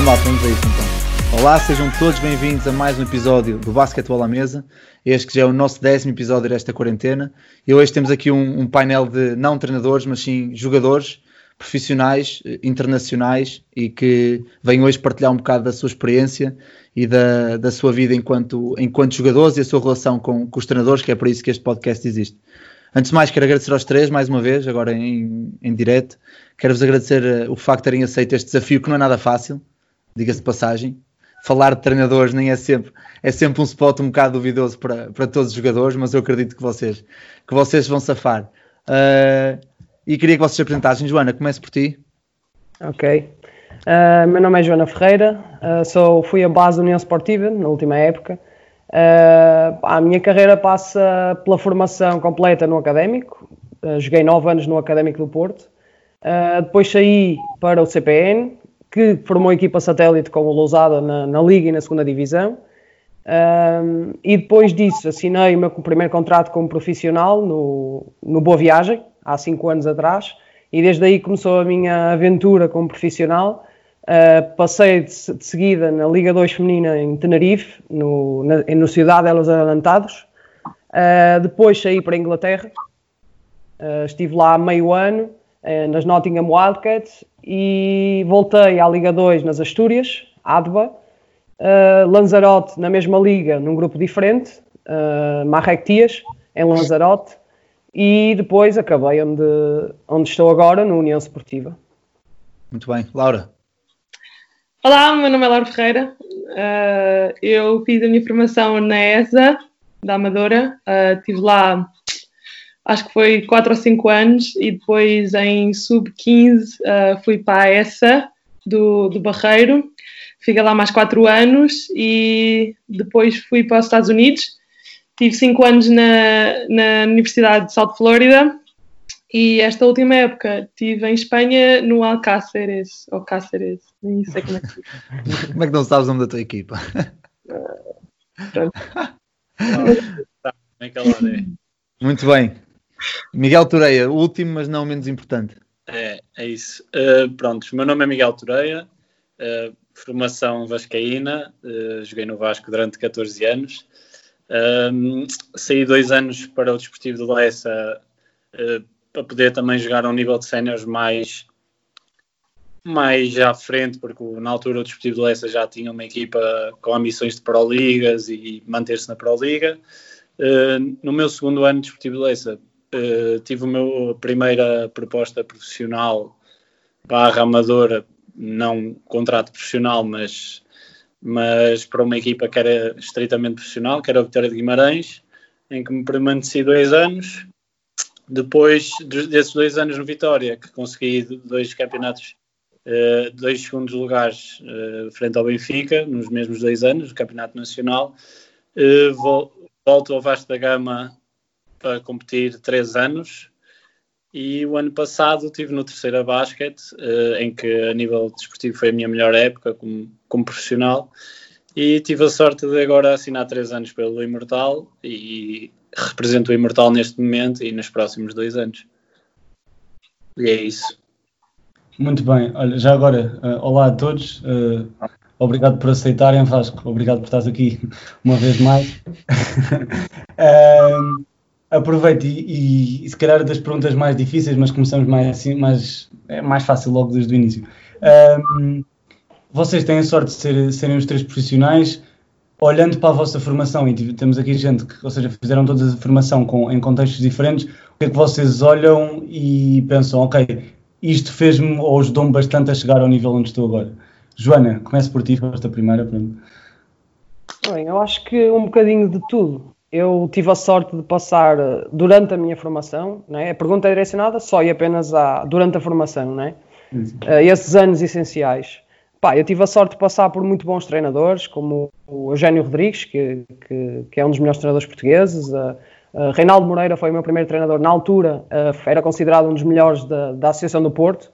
Ah, vamos a isso então. Olá, sejam todos bem-vindos a mais um episódio do Basquetebol à Mesa. Este que já é o nosso décimo episódio desta quarentena. E hoje temos aqui um, um painel de não treinadores, mas sim jogadores profissionais, eh, internacionais e que vêm hoje partilhar um bocado da sua experiência e da, da sua vida enquanto, enquanto jogadores e a sua relação com, com os treinadores, que é por isso que este podcast existe. Antes de mais, quero agradecer aos três, mais uma vez, agora em, em direto. Quero-vos agradecer eh, o facto de terem aceito este desafio, que não é nada fácil, diga-se de passagem. Falar de treinadores nem é sempre, é sempre um spot um bocado duvidoso para, para todos os jogadores, mas eu acredito que vocês, que vocês vão safar. Uh, e queria que vocês se apresentassem. Joana, comece por ti. Ok. Uh, meu nome é Joana Ferreira, uh, sou, fui a base da União Esportiva na última época. Uh, a minha carreira passa pela formação completa no académico. joguei nove anos no Académico do Porto. depois saí para o CPN, que formou equipa satélite com o Lousada na, na Liga e na segunda Divisão. e depois disso assinei o meu primeiro contrato como profissional no, no Boa Viagem, há cinco anos atrás, e desde aí começou a minha aventura como profissional. Uh, passei de, de, seguida na Liga 2 Feminina em Tenerife, no, na, no Cidade de Los Adelantados. Uh, depois saí para a Inglaterra, uh, estive lá meio ano nas Nottingham Wildcats e voltei à Liga 2 nas Astúrias, ADBA, Lanzarote na mesma liga, num grupo diferente, uh, Marrectias, em Lanzarote, e depois acabei onde, onde estou agora, na União Esportiva. Muito bem. Laura? Olá, meu nome é Laura Ferreira. Uh, eu fiz a minha formação na ESA, da Amadora. Uh, estive lá, acho que foi 4 ou 5 anos, e depois em sub-15 uh, fui para a ESA, do, do Barreiro. Fiquei lá mais 4 anos e depois fui para os Estados Unidos Tive cinco anos na, na Universidade de South Florida e esta última época estive em Espanha no Alcáceres, ou Cáceres, nem sei como é que se Como é que não sabes o nome da tua equipa? Muito bem. Miguel Toreia, o último, mas não menos importante. É, é isso. Uh, pronto, o meu nome é Miguel Toreia, uh, formação vascaína, uh, joguei no Vasco durante 14 anos. Um, saí dois anos para o Desportivo de Lessa uh, para poder também jogar a um nível de séniores mais, mais à frente, porque na altura o Desportivo de Lessa já tinha uma equipa com ambições de Pro-Ligas e manter-se na Pro-Liga. Uh, no meu segundo ano de Desportivo de Lessa uh, tive a minha primeira proposta profissional barra amadora, não contrato profissional, mas mas para uma equipa que era estritamente profissional, que era a Vitória de Guimarães, em que me permaneci dois anos. Depois desses dois anos no Vitória, que consegui dois campeonatos, uh, dois segundos lugares uh, frente ao Benfica, nos mesmos dois anos, do Campeonato Nacional, volto ao Vasco da Gama para competir três anos, e o ano passado estive no Terceira Basket, uh, em que a nível desportivo foi a minha melhor época como, como profissional. E tive a sorte de agora assinar três anos pelo Imortal e represento o Imortal neste momento e nos próximos dois anos. E é isso. Muito bem. Olha, já agora, uh, olá a todos. Uh, obrigado por aceitarem, Vasco. Obrigado por estar aqui uma vez mais. aproveito e, e, se calhar das perguntas mais difíceis, mas começamos mais assim, mais, é mais fácil logo desde o início. Um, vocês têm a sorte de ser, serem os três profissionais, olhando para a vossa formação, e temos aqui gente que, ou seja, fizeram toda a formação com, em contextos diferentes, o que é que vocês olham e pensam, ok, isto fez-me ou ajudou-me bastante a chegar ao nível onde estou agora? Joana, começo por ti, esta primeira. Bem, eu acho que um bocadinho de tudo eu tive a sorte de passar eh, durante a minha formação, né? a pergunta é direcionada só e apenas a, durante a formação, né? Uh, esses anos essenciais. Pá, eu tive a sorte de passar por muito bons treinadores, como o Eugênio Rodrigues, que, que, que é um dos melhores treinadores portugueses. Uh, uh, Reinaldo Moreira foi o meu primeiro treinador na altura, era considerado um dos melhores da, da Associação do Porto,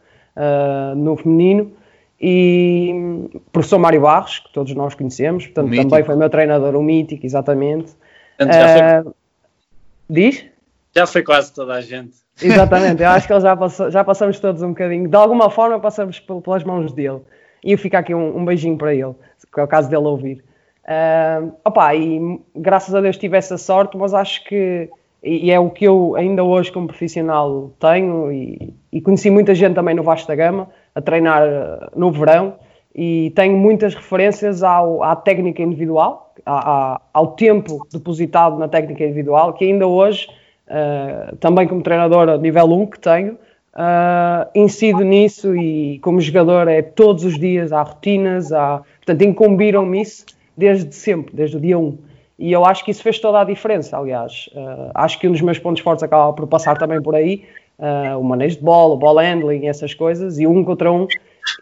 no feminino. E um, professor Mário Barros, que todos nós conhecemos, portanto, também foi meu treinador, o mítico, exatamente. Já foi... Uh, diz? Já foi quase toda a gente. Exatamente, eu acho que já, passou, já passamos todos um bocadinho, de alguma forma passamos pelas mãos dele. E eu fico aqui um, um beijinho para ele, que é o caso dele ouvir. Uh, opa, e graças a Deus tive essa sorte, mas acho que e é o que eu ainda hoje como profissional tenho e, e conheci muita gente também no Vasco da Gama a treinar eh, no verão e tenho muitas referências ao, à técnica individual, à, ao tempo depositado na técnica individual, que ainda hoje, uh, também como treinador nível 1 que tenho, uh, incido nisso e como jogador é todos os dias, há rotinas, há, portanto incumbiram-me isso desde sempre, desde o dia 1. E eu acho que isso fez toda a diferença, aliás. Uh, acho que um dos meus pontos fortes acaba por passar também por aí, o manejo de bola, o ball handling, essas coisas, e um contra um,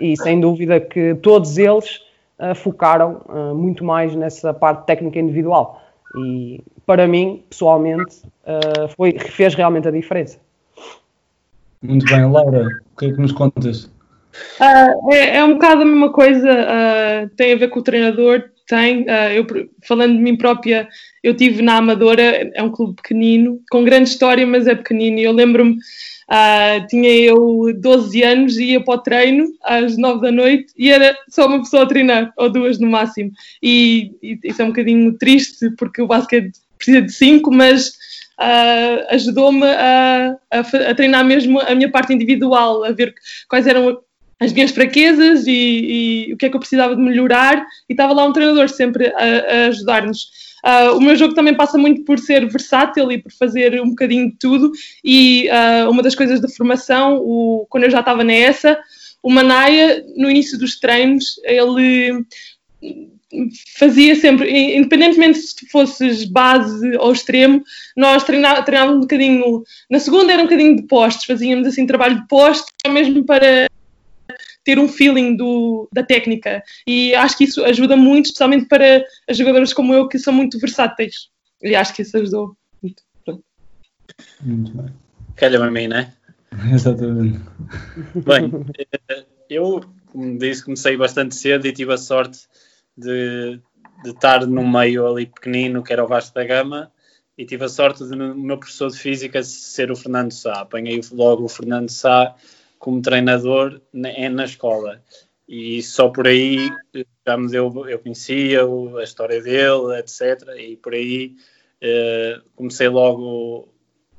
e sem dúvida que todos eles uh, focaram muito mais nessa parte técnica individual. E para mim, pessoalmente, foi, fez realmente a diferença. Muito bem, Laura, o que é que nos contas? é, é, um bocado a mesma coisa, tem a ver com o treinador, tem. Uh, eu, falando de mim própria, eu tive na Amadora, é um clube pequenino, com grande história, mas é pequenino. Eu lembro-me, uh, tinha eu 12 anos e ia para o treino às 9 da noite e era só uma pessoa a treinar, ou duas no máximo. E, e isso é um bocadinho triste, porque o basquete precisa de 5, mas uh, ajudou-me a, a, a, treinar mesmo a minha parte individual, a ver quais eram as minhas fraquezas e, e, o que é que eu precisava de melhorar e estava lá um treinador sempre a, a ajudar-nos. Uh, o meu jogo também passa muito por ser versátil e por fazer um bocadinho de tudo. E uh, uma das coisas da formação, o, quando eu já estava nessa, o Manaia, no início dos treinos, ele fazia sempre, independentemente se fosses base ou extremo, nós treinávamos um bocadinho, na segunda era um bocadinho de postes, fazíamos assim trabalho de postes, mesmo para ter um feeling do, da técnica. E acho que isso ajuda muito, especialmente para as jogadoras como eu, que são muito versáteis. E acho que isso ajudou muito. Muito bem. Calha-me a mim, não é? Exatamente. Bem, eh, eu, como disse, comecei bastante cedo e tive a sorte de, de estar num meio ali pequenino, que era o Vasco da Gama, e tive a sorte de, no meu professor de Física ser o Fernando Sá. Apanhei logo o Fernando Sá como treinador na, é na escola. E só por aí já me deu, eu conhecia a história dele, etc. E por aí uh, comecei logo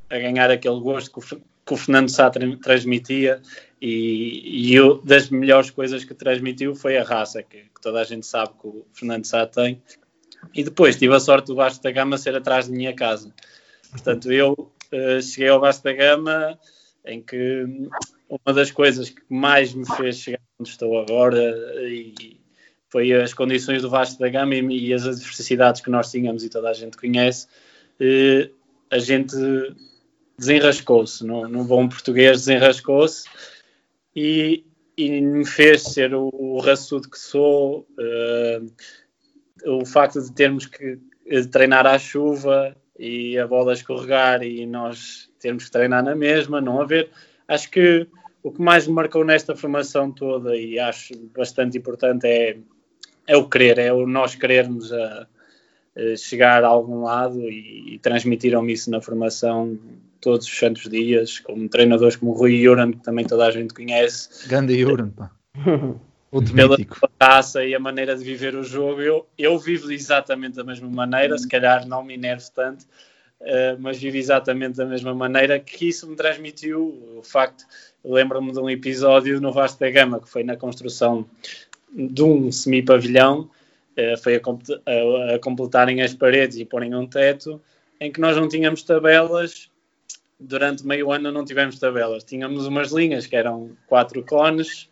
a ganhar aquele gosto que o, que o Fernando Sá transmitia. E, e eu, das melhores coisas que transmitiu foi a raça, que, que, toda a gente sabe que o Fernando Sá tem. E depois tive a sorte do Baixo da Gama ser atrás de minha casa. Portanto, eu uh, cheguei ao Baixo da Gama em que uma das coisas que mais me fez chegar onde estou agora e foi as condições do Vasco da Gama e, e as adversidades que nós tínhamos e toda a gente conhece. Eh, a gente desenrascou-se, no, bom português desenrascou-se e, e, me fez ser o, o raçudo que sou. Uh, o facto de termos que treinar à chuva e a bola escorregar e nós termos que treinar na mesma, não haver. Acho que o que mais me marcou nesta formação toda e acho bastante importante é, é o querer, é o nós querermos a, a chegar a algum lado e, e transmitiram-me isso na formação todos os santos dias, como treinadores como o Rui Yuran, que também toda a gente conhece. Ganda Yuran, pá. pela taça e a maneira de viver o jogo, eu, eu vivo exatamente da mesma maneira, se calhar não me enervo tanto, uh, mas vivo exatamente da mesma maneira que isso me transmitiu o facto, lembro-me de um episódio no Vasco da Gama, que foi na construção de um semi-pavilhão, uh, foi a completarem as paredes e porem um teto, em que nós não tínhamos tabelas durante meio ano não tivemos tabelas. Tínhamos umas linhas que eram quatro cones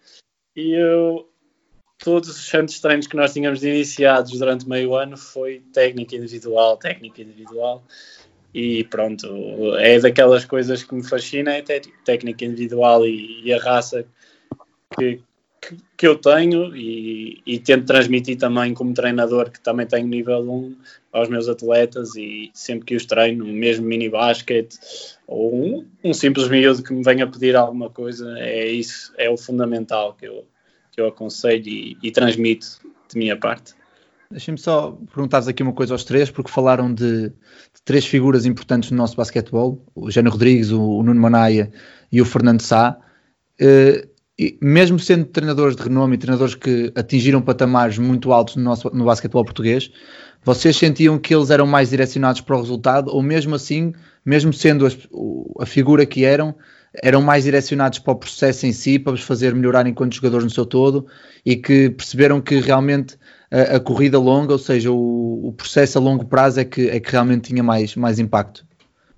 e eu, todos os santos treinos que nós tínhamos iniciados durante meio ano foi técnica individual, técnica individual. E pronto, é daquelas coisas que me fascina, é técnica individual e, e a raça que, que, que, eu tenho e, e, tento transmitir também como treinador, que também tenho nível 1, aos meus atletas e sempre que os treino, mesmo mini basquete ou um, um simples miúdo que me venha pedir alguma coisa, é isso, é o fundamental que eu, que eu aconselho e, e transmito de minha parte. Deixem-me só perguntar-vos aqui uma coisa aos três, porque falaram de, de, três figuras importantes no nosso basquetebol, o Jânio Rodrigues, o, o Nuno Manaia e o Fernando Sá. Uh, e mesmo sendo treinadores de renome e treinadores que atingiram patamares muito altos no, nosso, no basquetebol português, vocês sentiam que eles eram mais direcionados para o resultado ou mesmo assim, mesmo sendo a, a figura que eram, eram mais direcionados para o processo em si, para vos fazer melhorar enquanto jogadores no seu todo e que perceberam que realmente a, a corrida longa, ou seja, o, o, processo a longo prazo é que, é que realmente tinha mais, mais impacto.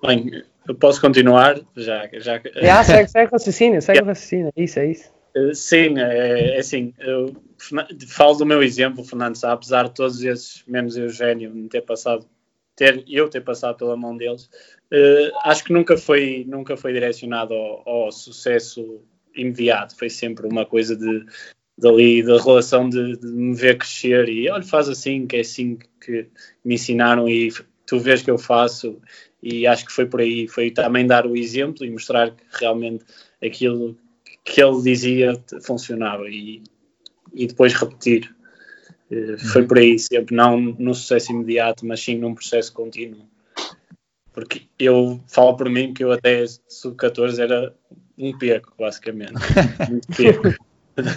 Bem, eu posso continuar? Já, já, já segue, segue raciocínio, segue yeah. raciocínio, é isso, é isso. Eh, sim, é, é assim, eu falo do meu exemplo, Fernando Sá, apesar de todos esses, menos Eugénio, ter passado, ter, eu ter passado pela mão deles, uh, acho que nunca foi, nunca foi direcionado ao, ao, sucesso imediato, foi sempre uma coisa de dali, da relação de, de, me ver crescer e olha, faz assim, que é assim que me ensinaram e tu vês que eu faço e acho que foi por aí, foi também dar o exemplo e mostrar que realmente aquilo que ele dizia funcionava e, e depois repetir. Uh, foi uhum. por aí sempre, não no sucesso imediato, mas sim num processo contínuo. Porque eu falo por mim que eu até sub-14 era um peco, basicamente. Muito peco.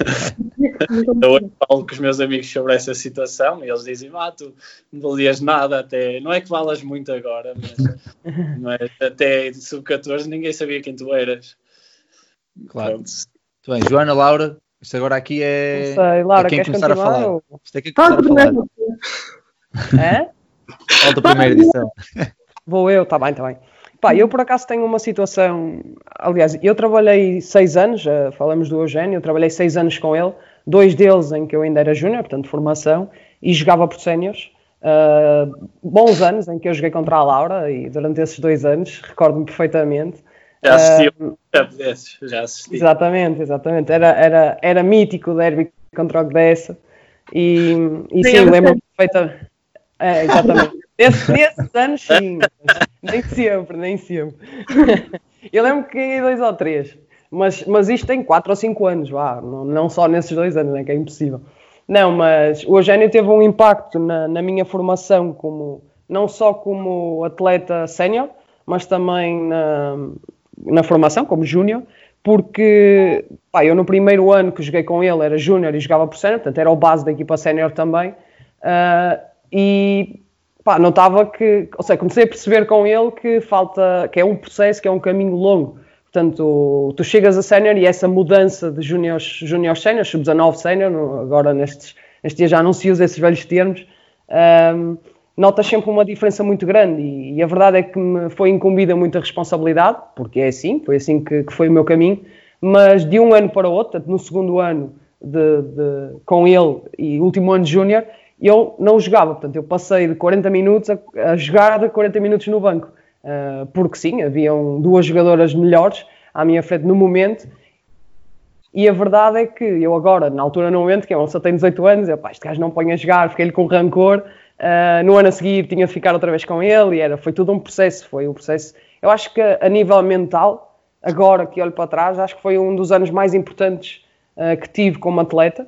eu falo com os meus amigos sobre essa situação e eles dizem: Ah, tu não valias nada, até não é que valas muito agora, mas, mas até sub-14 ninguém sabia quem tu eras. Claro. Pronto. Muito bem, Joana, Laura, isto agora aqui é, sei, Laura, é quem começar a falar. Ou... Isto é quem começar a falar. É? Volta a primeira edição. Vou eu, está bem, está bem. Pá, eu por acaso tenho uma situação. Aliás, eu trabalhei seis anos, uh, falamos do Eugênio, eu trabalhei seis anos com ele, dois deles em que eu ainda era júnior, portanto, formação, e jogava por séniores. Uh, bons anos em que eu joguei contra a Laura, e durante esses dois anos, recordo-me perfeitamente. Já assisti uh, já assisti. Exatamente, exatamente. Era, era, era mítico o derby contra o Gdessa. E, e sim, lembro-me perfeitamente. É, exatamente. Nesses anos, sim. Nem sempre, nem sempre. Eu lembro que ganhei dois ou três. Mas, mas isto tem quatro ou cinco anos, vá. Não, não só nesses dois anos, é que é impossível. Não, mas o Eugênio teve um impacto na, na minha formação, como, não só como atleta sénior, mas também na, na formação, como júnior, porque pá, eu no primeiro ano que joguei com ele era júnior e jogava por sénior, portanto era o base da equipa sénior também, uh, e pá, notava que, ou seja, comecei a perceber com ele que falta, que é um processo, que é um caminho longo, portanto tu chegas a sénior e essa mudança de júnior júnior sénior, sub-19 sénior, agora nestes, nestes dias já não se usa esses velhos termos, um, notas sempre uma diferença muito grande. E, e, a verdade é que me foi incumbida muita responsabilidade, porque é assim, foi assim que, que foi o meu caminho, mas de um ano para o outro, no segundo ano de, de, com ele e último ano de júnior, eu não jogava, portanto eu passei de 40 minutos a, a jogar de 40 minutos no banco, uh, porque sim, haviam duas jogadoras melhores à minha frente no momento. E a verdade é que eu agora, na altura no momento, que eu só tenho 18 anos, eu, pá, este gajo não põe a jogar, fiquei-lhe com rancor, Uh, no ano a seguir tinha de ficar outra vez com ele e era, foi tudo um processo, foi um processo. Eu acho que a nível mental, agora que olho para trás, acho que foi um dos anos mais importantes uh, que tive como atleta,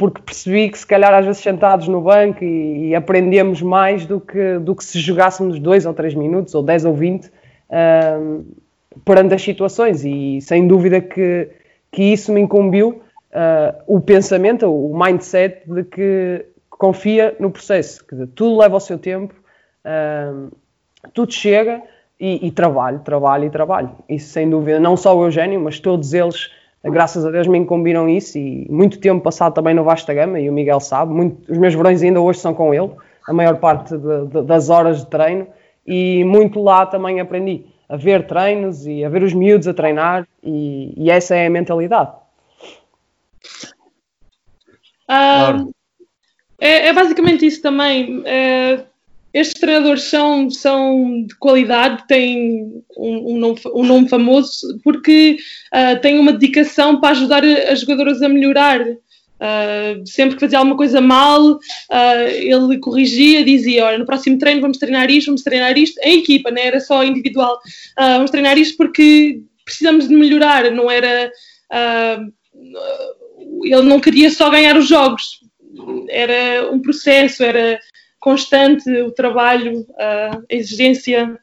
porque percebi que se calhar às vezes sentados no banco e, e aprendemos mais do que, do que se jogássemos dois ou três minutos, ou 10 ou 20, uh, ah, perante as situações e sem dúvida que, que isso me incumbiu o pensamento, o mindset de que confia no processo, que tudo leva o seu tempo, uh, tudo chega e, e, trabalho, trabalho e trabalho. Isso sem dúvida, não só o Eugênio, mas todos eles, graças a Deus, me incumbiram isso e muito tempo passado também no Vasta Gama, e o Miguel sabe, muito, os meus verões ainda hoje são com ele, a maior parte de, de, das horas de treino, e muito lá também aprendi a ver treinos e a ver os miúdos a treinar, e, e essa é a mentalidade. Um, é, é basicamente isso também. É, estes treinadores são, são de qualidade, têm um, um, nome, um nome, famoso, porque uh, têm uma dedicação para ajudar as jogadoras a melhorar. Uh, sempre que fazia alguma coisa mal, uh, ele corrigia, dizia: Olha, no próximo treino vamos treinar isto, vamos treinar isto, em equipa, não né? era só individual. Vamos treinar isto porque precisamos de melhorar, não era. ele não queria só ganhar os jogos, era um processo, era constante o trabalho, a exigência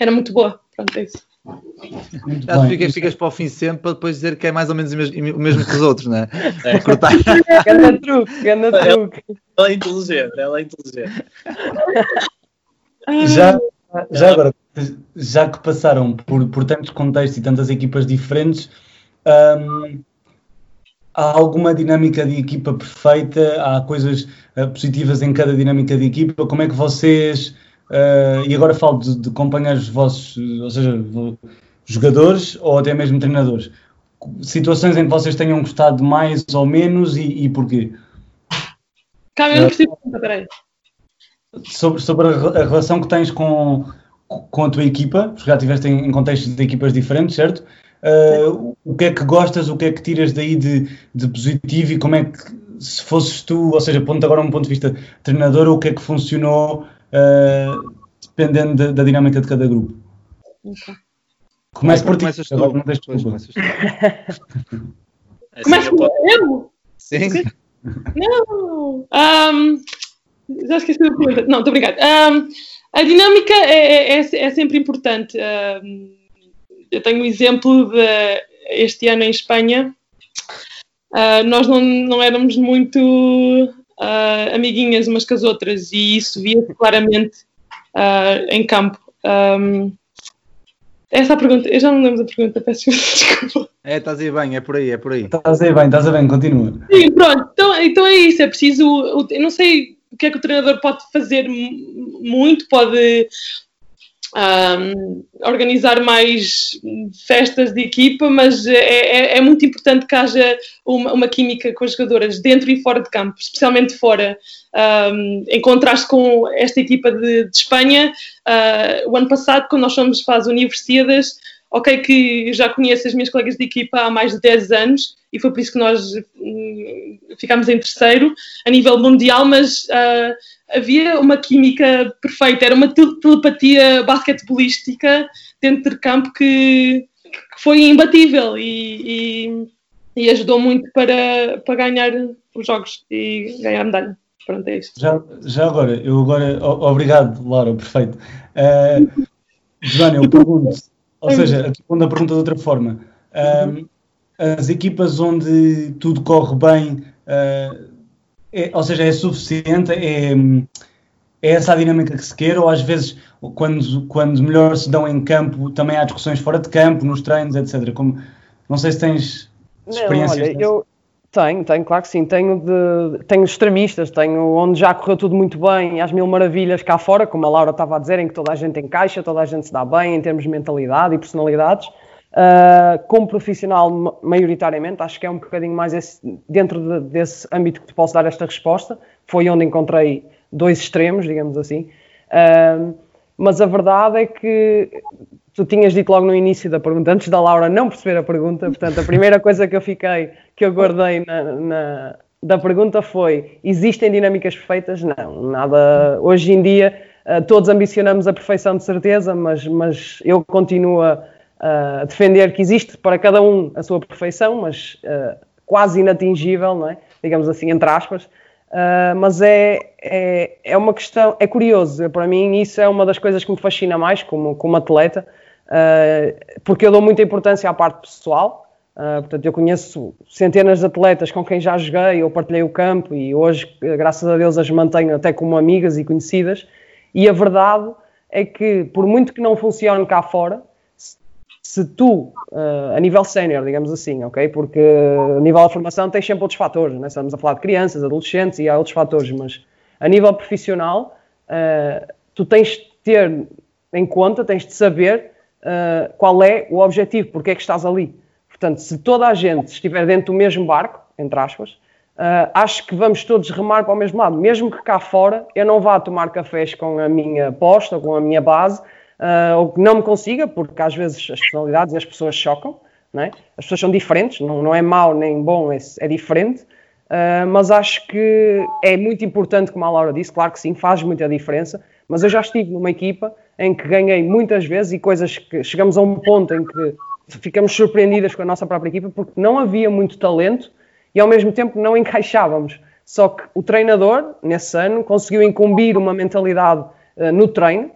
era muito boa. Pronto, é isso. Muito Já bem. ficas, ficas para o fim sempre para depois dizer que é mais ou menos o mesmo, o mesmo que os outros, não é? É. Cortar. Ganda truque, ganda truque. Ela é inteligente, ela é inteligente. Já, já agora, já que passaram por, por tantos contextos e tantas equipas diferentes, hum, há alguma dinâmica de equipa perfeita? Há coisas eh, positivas em cada dinâmica de equipa? Como é que vocês, eh, e agora falo de, de companheiros vossos, ou seja, jogadores ou até mesmo treinadores, situações em que vocês tenham gostado mais ou menos e, e porquê? Calma, eu não percebi. Peraí. sobre, sobre a, a relação que tens com, com a tua equipa, porque já estiveste em, em contextos de equipas diferentes, certo? Uh, o que é que gostas, o que é que tiras daí de, de positivo e como é que, se fosses tu, ou seja, ponto agora um ponto de vista treinador, o que é que funcionou uh, dependendo da, da dinâmica de cada grupo? Ok. Começa por ti, Começas tu. agora não tens começas tu. Começa eu posso- eu? Sim? Não! Ahm, já esqueci da pergunta. Não, estou brincando. Ahm, a dinâmica é, é- é sempre importante. Ahm, eu tenho um exemplo de este ano em Espanha. ah, nós não, não éramos muito ah, amiguinhas umas com as outras e isso via-se claramente ah, em campo. Ahm, essa é a pergunta, eu já não lembro da pergunta, peço desculpa. É, estás aí bem, é por aí, é por aí. Estás aí bem, estás a bem, continua. Sim, pronto, então, então é isso, é preciso. o- Eu não sei o que é que o treinador pode fazer mu- muito, pode ahm, organizar mais festas de equipa, mas é, é- é muito importante que haja uma, uma química com as jogadoras dentro e fora de campo, especialmente fora. Um, em contraste com esta equipa de, de Espanha, ah, o ano passado, quando nós fomos para as universidades, ok que já conheço as minhas colegas de equipa há mais de 10 anos e foi por isso que nós hum, ficámos em terceiro a nível mundial, mas ah, havia uma química perfeita, era uma tel- telepatia basquetebolística dentro de campo que, que foi imbatível e, e- e ajudou muito para, para ganhar os jogos e ganhar a medalha. Pronto, é isto. Já, já agora, eu agora, obrigado, Laura, perfeito. Uh, Joana, eu pergunto, ou seja, a segunda pergunta de outra forma. Um, as equipas onde tudo corre bem, uh, é- ou seja, é suficiente, é, é essa a dinâmica que se quer, ou às vezes, quando, quando melhor se dão em campo, também há discussões fora de campo, nos treinos, etc. Como, não sei se tens Não, experiências. olha, dessas. eu tenho, tenho, claro que sim. Tenho, de, tenho extremistas, tenho onde já correu tudo muito bem, às mil maravilhas cá fora, como a Laura estava a dizer, em que toda a gente encaixa, toda a gente se dá bem em termos de mentalidade e personalidades. Uh, como profissional, ma- maioritariamente, acho que é um bocadinho mais esse- dentro de- desse âmbito que te posso dar esta resposta. Foi onde encontrei dois extremos, digamos assim. Uh, mas a verdade é que tu tinhas dito logo no início da pergunta, antes da Laura não perceber a pergunta, portanto, a primeira coisa que eu fiquei, que eu guardei na, na- da pergunta foi: existem dinâmicas perfeitas? Não, nada. Hoje em dia, eh, todos ambicionamos a perfeição de certeza, mas, mas eu continuo a, a defender que existe para cada um a sua perfeição, mas eh, quase inatingível, não é? digamos assim, entre aspas. Uh, mas é, é, é uma questão, é curioso, para mim isso é uma das coisas que me fascina mais como, como atleta, uh, porque eu dou muita importância à parte pessoal, uh, portanto eu conheço centenas de atletas com quem já joguei, eu partilhei o campo e hoje, graças a Deus, as mantenho até como amigas e conhecidas, e a verdade é que por muito que não funcione cá fora, se tu, uh, a nível sénior, digamos assim, ok? Porque a nível da formação tens sempre outros fatores, né? estamos a falar de crianças, adolescentes e há outros fatores, mas a nível profissional, uh, tu tens de ter em conta, tens de saber uh, qual é o objetivo, porque é que estás ali. Portanto, se toda a gente estiver dentro do mesmo barco, entre aspas, acho que vamos todos remar para o mesmo lado, mesmo que cá fora eu não vá tomar cafés com a minha posta com a minha base, Uh, ou que não me consiga, porque às vezes as personalidades e as pessoas chocam, né? as pessoas são diferentes, não, não é mau nem bom, é, é diferente, uh, mas acho que é muito importante, como a Laura disse, claro que sim, faz muita diferença, mas eu já estive numa equipa em que ganhei muitas vezes e coisas que chegamos a um ponto em que ficamos surpreendidas com a nossa própria equipa porque não havia muito talento e ao mesmo tempo não encaixávamos. Só que o treinador, nesse ano, conseguiu incumbir uma mentalidade uh, no treino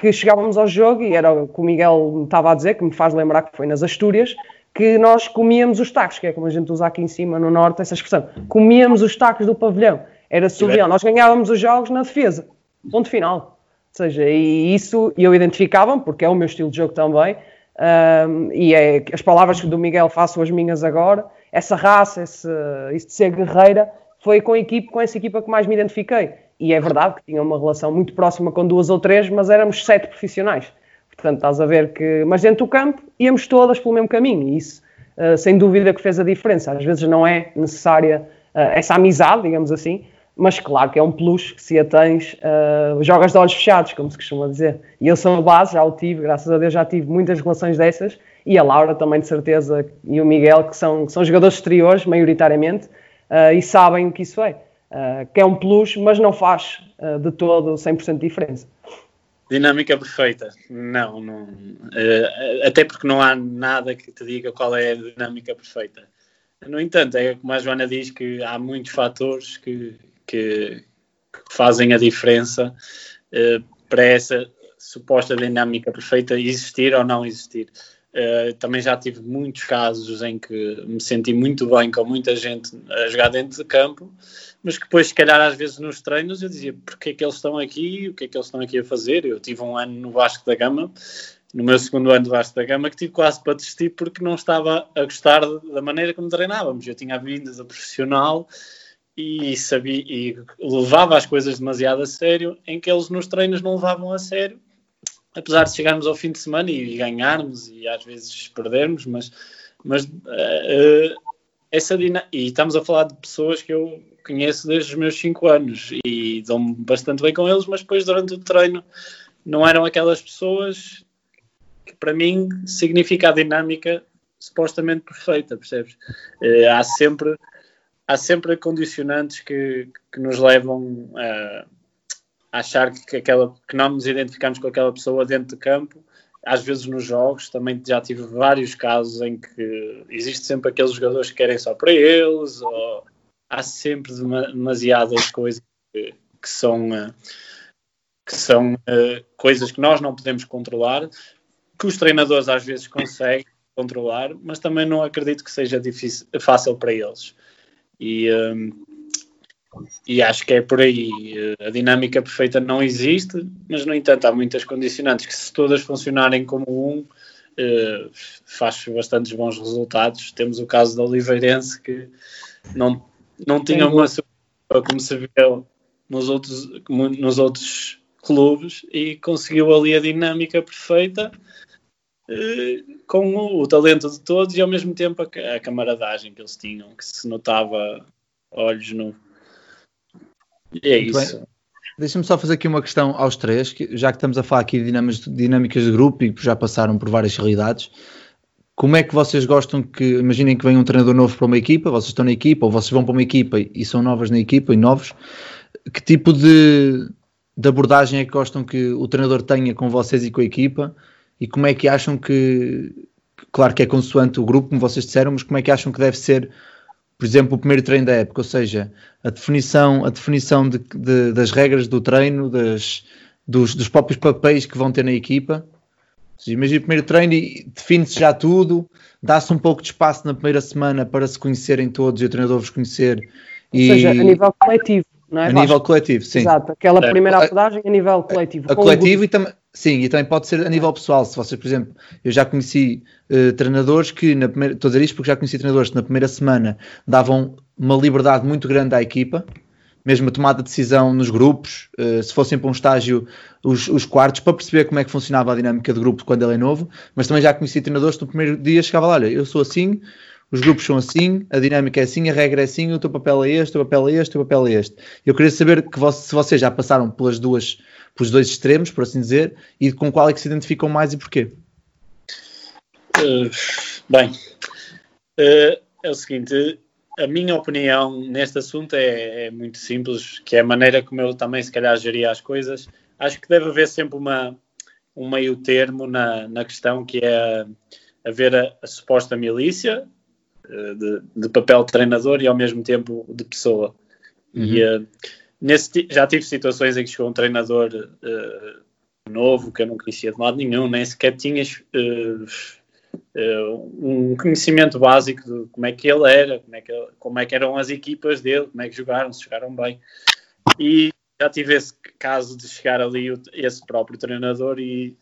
que chegávamos ao jogo e era o que o Miguel me estava a dizer, que me faz lembrar que foi nas Astúrias, que nós comíamos os tacos, que é como a gente usa aqui em cima no norte, essa expressão. Comíamos os tacos do pavilhão. Era surreal. Nós ganhávamos os jogos na defesa. Ponto final. Ou seja, e isso eu identificava porque é o meu estilo de jogo também. Um, e é as palavras do Miguel faço as minhas agora. Essa raça, esse, isso de ser guerreira, foi com equipe, com essa equipa que mais me identifiquei. E é verdade que tinha uma relação muito próxima com duas ou três, mas éramos sete profissionais. Portanto, estás a ver que. Mas dentro do campo íamos todas pelo mesmo caminho e isso, uh, sem dúvida, que fez a diferença. Às vezes não é necessária uh, essa amizade, digamos assim, mas claro que é um plus que se a tens, uh, jogas de olhos fechados, como se costuma dizer. E eu sou a base, já o tive, graças a Deus já tive muitas relações dessas, e a Laura também de certeza, e o Miguel, que são, que são jogadores exteriores, maioritariamente, e sabem o que isso é. Que é um plus, mas não faz de todo 100% de diferença. Dinâmica perfeita. Não, não. Uh, até porque não há nada que te diga qual é a dinâmica perfeita. No entanto, é como a Joana diz que há muitos fatores que, que, que fazem a diferença uh, para essa suposta dinâmica perfeita existir ou não existir. Uh, também já tive muitos casos em que me senti muito bem com muita gente a jogar dentro de campo, mas que depois, se calhar, às vezes nos treinos eu dizia porque é que eles estão aqui, o que é que eles estão aqui a fazer. Eu tive um ano no Vasco da Gama, no meu segundo ano do Vasco da Gama, que tive quase para desistir porque não estava a gostar da maneira como treinávamos. Eu tinha a vinda da profissional e sabia e levava as coisas demasiado a sério, em que eles nos treinos não levavam a sério apesar de chegarmos ao fim de semana e, ganharmos e às vezes perdermos, mas, mas uh, essa dinâmica. E estamos a falar de pessoas que eu conheço desde os meus 5 anos e dou-me bastante bem com eles, mas depois durante o treino não eram aquelas pessoas que para mim significa a dinâmica supostamente perfeita, percebes? Uh, há sempre há sempre condicionantes que, que nos levam a achar que, aquela, que não nos identificamos com aquela pessoa dentro de campo. Às vezes nos jogos também já tive vários casos em que existe sempre aqueles jogadores que querem só para eles, ou há sempre demasiadas coisas que, que são, eh, que são uh, coisas que nós não podemos controlar, que os treinadores às vezes conseguem controlar, mas também não acredito que seja difícil, fácil para eles. E, um, eh, e acho que é por aí. A dinâmica perfeita não existe, mas no entanto há muitas condicionantes que, se todas funcionarem como um, eh, faz bastantes bons resultados. Temos o caso da Oliveirense que não, não tinha uma como se viu nos outros, nos outros clubes e conseguiu ali a dinâmica perfeita eh, com o, o, talento de todos e ao mesmo tempo a, a camaradagem que eles tinham, que se notava olhos no e é Muito isso. Deixa-me só fazer aqui uma questão aos três, que, já que estamos a falar aqui de dinâmicas, dinâmicas de grupo e já passaram por várias realidades. Como é que vocês gostam que, imaginem que vem um treinador novo para uma equipa, vocês estão na equipa, ou vocês vão para uma equipa e são novas na equipa e novos, que tipo de, de abordagem é que gostam que o treinador tenha com vocês e com a equipa? E como é que acham que, claro que é consoante o grupo, como vocês disseram, mas como é que acham que deve ser por exemplo, o primeiro treino da época, ou seja, a definição, a definição de, de, das regras do treino, das, dos, dos, próprios papéis que vão ter na equipa. Imagina o primeiro treino e define-se já tudo, dá-se um pouco de espaço na primeira semana para se conhecerem todos e o treinador vos conhecer. E... Ou seja, a nível coletivo, não é? A nível coletivo, sim. Exato, aquela é. primeira abordagem a nível coletivo. A, a coletivo e também Sim, e também pode ser a nível pessoal. Se vocês, por exemplo, eu já conheci uh, treinadores que, na primeira, estou a dizer isto porque já conheci treinadores que na primeira semana davam uma liberdade muito grande à equipa, mesmo a tomada de decisão nos grupos, uh, se fossem para um estágio, os, os, quartos, para perceber como é que funcionava a dinâmica de grupo quando ele é novo. Mas também já conheci treinadores que no primeiro dia chegava lá: olha, eu sou assim, os grupos são assim, a dinâmica é assim, a regra é assim, o teu papel é este, o teu papel é este, o teu papel é este. Eu queria saber que se vocês já passaram pelas duas pelos dois extremos, por assim dizer, e com qual é que se identificam mais e porquê? Uh, bem, uh, é o seguinte, a minha opinião neste assunto é, é, muito simples, que é a maneira como eu também se calhar geria as coisas. Acho que deve haver sempre uma, um meio termo na, na questão que é haver a, a suposta milícia uh, de, de, papel de treinador e ao mesmo tempo de pessoa. Uhum. E Nesse, já tive situações em que chegou um treinador uh, novo, que eu não conhecia de lado nenhum, nem sequer tinhas uh, uh, um conhecimento básico de como é que ele era, como é que, como é que eram as equipas dele, como é que jogaram, se jogaram bem. E já tive esse caso de chegar ali esse próprio treinador e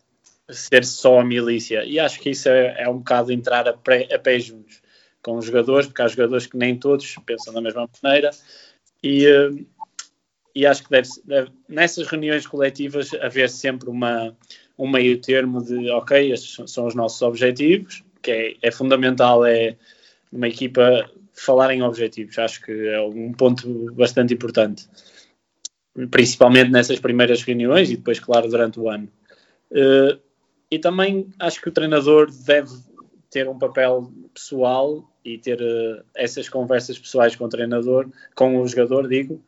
ser só a milícia. E acho que isso é, é um bocado entrar a, pré, a pé juntos com os jogadores, porque há jogadores que nem todos pensam da mesma maneira. E, e acho que deve, deve, nessas reuniões coletivas haver sempre uma, um meio termo de ok, estes são os nossos objetivos, que é, é fundamental é uma equipa falar em objetivos, acho que é um ponto bastante importante, principalmente nessas primeiras reuniões e depois, claro, durante o ano. Uh, e também acho que o treinador deve ter um papel pessoal e ter uh, essas conversas pessoais com o treinador, com o jogador, digo,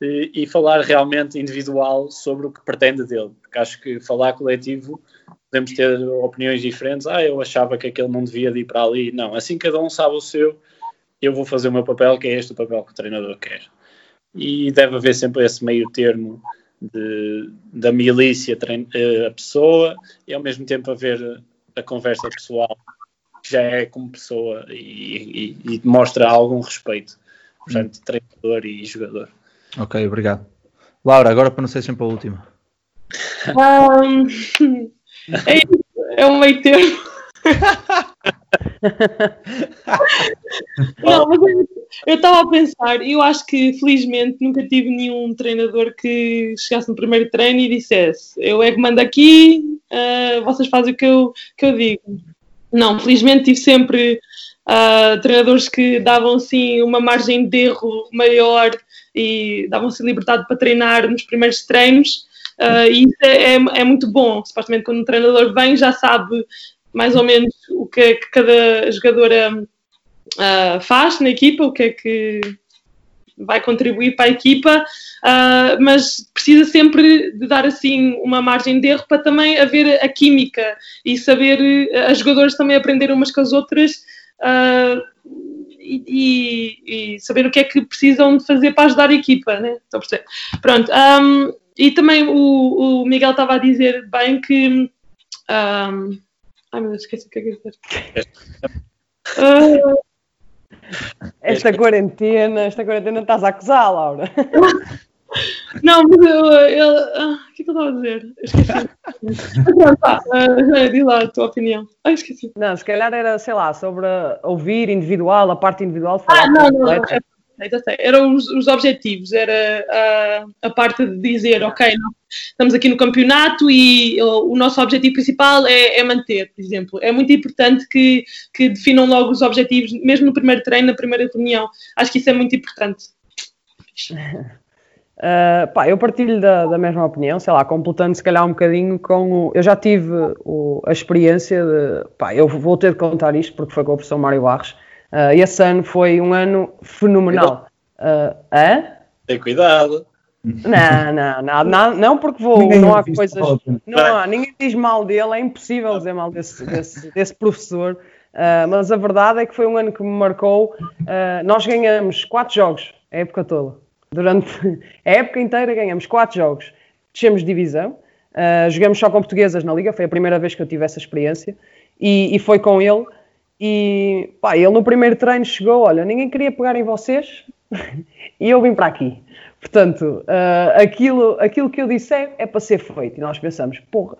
e, falar realmente individual sobre o que pretende dele. Porque acho que falar coletivo podemos ter opiniões diferentes. Ah, eu achava que aquele não devia de ir para ali. Não, assim cada um sabe o seu. Eu vou fazer o meu papel, que é este o papel que o treinador quer. E deve haver sempre esse meio termo de, da milícia eh, a pessoa e ao mesmo tempo haver a conversa pessoal que já é como pessoa e, e, e mostra algum respeito. Portanto, treinador e jogador. Ok, obrigado. Laura, agora para não ser sempre a última. Um, é, é um meio termo. não, mas eu estava a pensar, eu acho que felizmente nunca tive nenhum treinador que chegasse no primeiro treino e dissesse eu é que mando aqui, uh, vocês fazem o que eu, que eu digo. Não, felizmente tive sempre uh, treinadores que davam assim uma margem de erro maior e davam-se liberdade para treinar nos primeiros treinos. Uh, e isso é, é, é, muito bom. Supostamente, quando um treinador vem, já sabe mais ou menos o que é que cada jogadora uh, faz na equipa, o que é que vai contribuir para a equipa, uh, mas precisa sempre de dar assim uma margem de erro para também haver a química e saber as jogadoras também aprender umas com as outras. Uh, e, e, saber o que é que precisam de fazer para ajudar a equipa, né? Estou a perceber. Pronto. Um, e também o, o, Miguel estava a dizer bem que. Um, ai meu Deus, esqueci o que é que eu dizer. Uh, esta quarentena, esta quarentena estás a acusar, Laura. Não, mas eu. eu ah, o que é que eu estava a dizer? esqueci. Não, tá, uh, diz lá a tua opinião. Ah, esqueci. Não, se calhar era, sei lá, sobre ouvir individual, a parte individual. Ah, não, não, não. É, eram os, os, objetivos, era a, a, parte de dizer, ok, não, estamos aqui no campeonato e o, o nosso objetivo principal é, é, manter, por exemplo. É muito importante que, que definam logo os objetivos, mesmo no primeiro treino, na primeira reunião. Acho que isso é muito importante. Uh, pá, eu partilho da, da, mesma opinião, sei lá, completando se calhar um bocadinho com o, Eu já tive o, a experiência de. Pá, eu vou ter de contar isto porque foi com o professor Mário Barros. Uh, esse ano foi um ano fenomenal. Uh, hã? Tem cuidado. Não, não, não, não, não porque vou, ninguém não há coisas, não há, ninguém diz mal dele, é impossível dizer mal desse, desse, desse professor, uh, mas a verdade é que foi um ano que me marcou, uh, nós ganhamos quatro jogos, a época toda, Durante a época inteira ganhamos quatro jogos, descemos de divisão, uh, jogamos só com portuguesas na liga, foi a primeira vez que eu tive essa experiência, e, e foi com ele. E pá, ele no primeiro treino chegou: Olha, ninguém queria pegar em vocês, e eu vim para aqui. Portanto, uh, aquilo, aquilo que eu disse é, é, para ser feito. E nós pensamos, porra,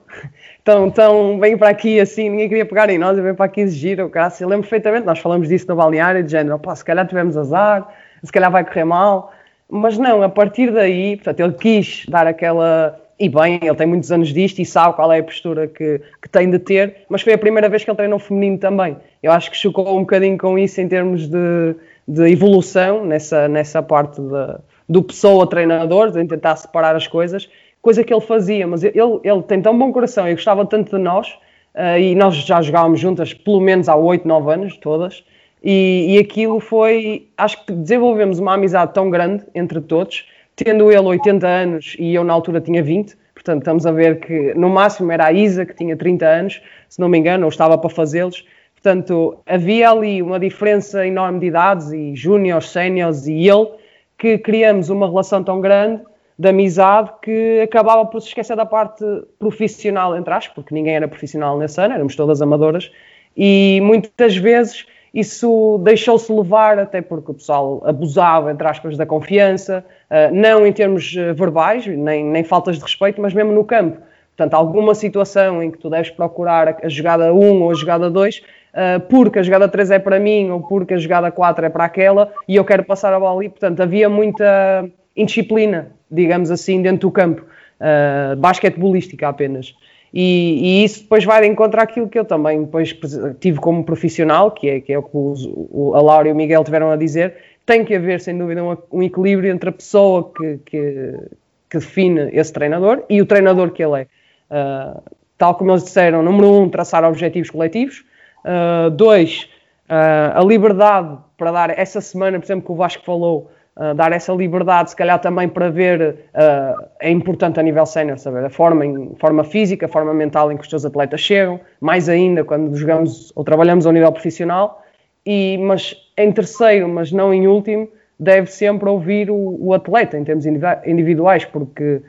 então, então vem para aqui assim, ninguém queria pegar em nós, eu venho para aqui exigir o caso. Eu lembro perfeitamente, nós falamos disso no balneário, de género, pá, se calhar tivemos azar, se calhar vai correr mal. Mas não, a partir daí, portanto, ele quis dar aquela. E bem, ele tem muitos anos disto e sabe qual é a postura que, que tem de ter, mas foi a primeira vez que ele treinou feminino também. Eu acho que chocou um bocadinho com isso em termos de, de evolução nessa, nessa parte de, do pessoa-treinador, de tentar separar as coisas, coisa que ele fazia, mas ele, ele tem tão bom coração e gostava tanto de nós, uh, e nós já jogávamos juntas pelo menos há 8, 9 anos, todas, e, e aquilo foi. Acho que desenvolvemos uma amizade tão grande entre todos, tendo ele 80 anos e eu na altura tinha 20. Portanto, estamos a ver que no máximo era a Isa, que tinha 30 anos, se não me engano, ou estava para fazê-los. Portanto, havia ali uma diferença enorme de idades, e júniores, séniores e ele, que criamos uma relação tão grande de amizade que acabava por se esquecer da parte profissional, entre aspas, porque ninguém era profissional nesse ano, éramos todas amadoras, e muitas vezes isso deixou-se levar, até porque o pessoal abusava, entre aspas, da confiança, uh, não em termos eh, verbais, nem, nem faltas de respeito, mas mesmo no campo. Portanto, alguma situação em que tu deves procurar a, jogada 1 ou a jogada 2, uh, eh, porque a jogada 3 é para mim ou porque a jogada 4 é para aquela e eu quero passar a bola ali. Portanto, havia muita indisciplina, digamos assim, dentro do campo, basquetebolística apenas. E, e, isso depois vai de encontro àquilo que eu também depois tive como profissional, que é, que é o que os, o, a Laura e o Miguel tiveram a dizer, tem que haver, sem dúvida, um, um equilíbrio entre a pessoa que, que, que, define esse treinador e o treinador que ele é. Uh, tal como eles disseram, número um, traçar objetivos coletivos. Uh, dois, uh, a liberdade para dar essa semana, por exemplo, que o Vasco falou, Uh, dar essa liberdade, se calhar também para ver, uh, é importante a nível sénior, saber a forma, em, forma física, a forma mental em que os teus atletas chegam, mais ainda quando jogamos ou trabalhamos ao nível profissional, e, mas em terceiro, mas não em último, deve sempre ouvir o, o atleta em termos individuais, porque,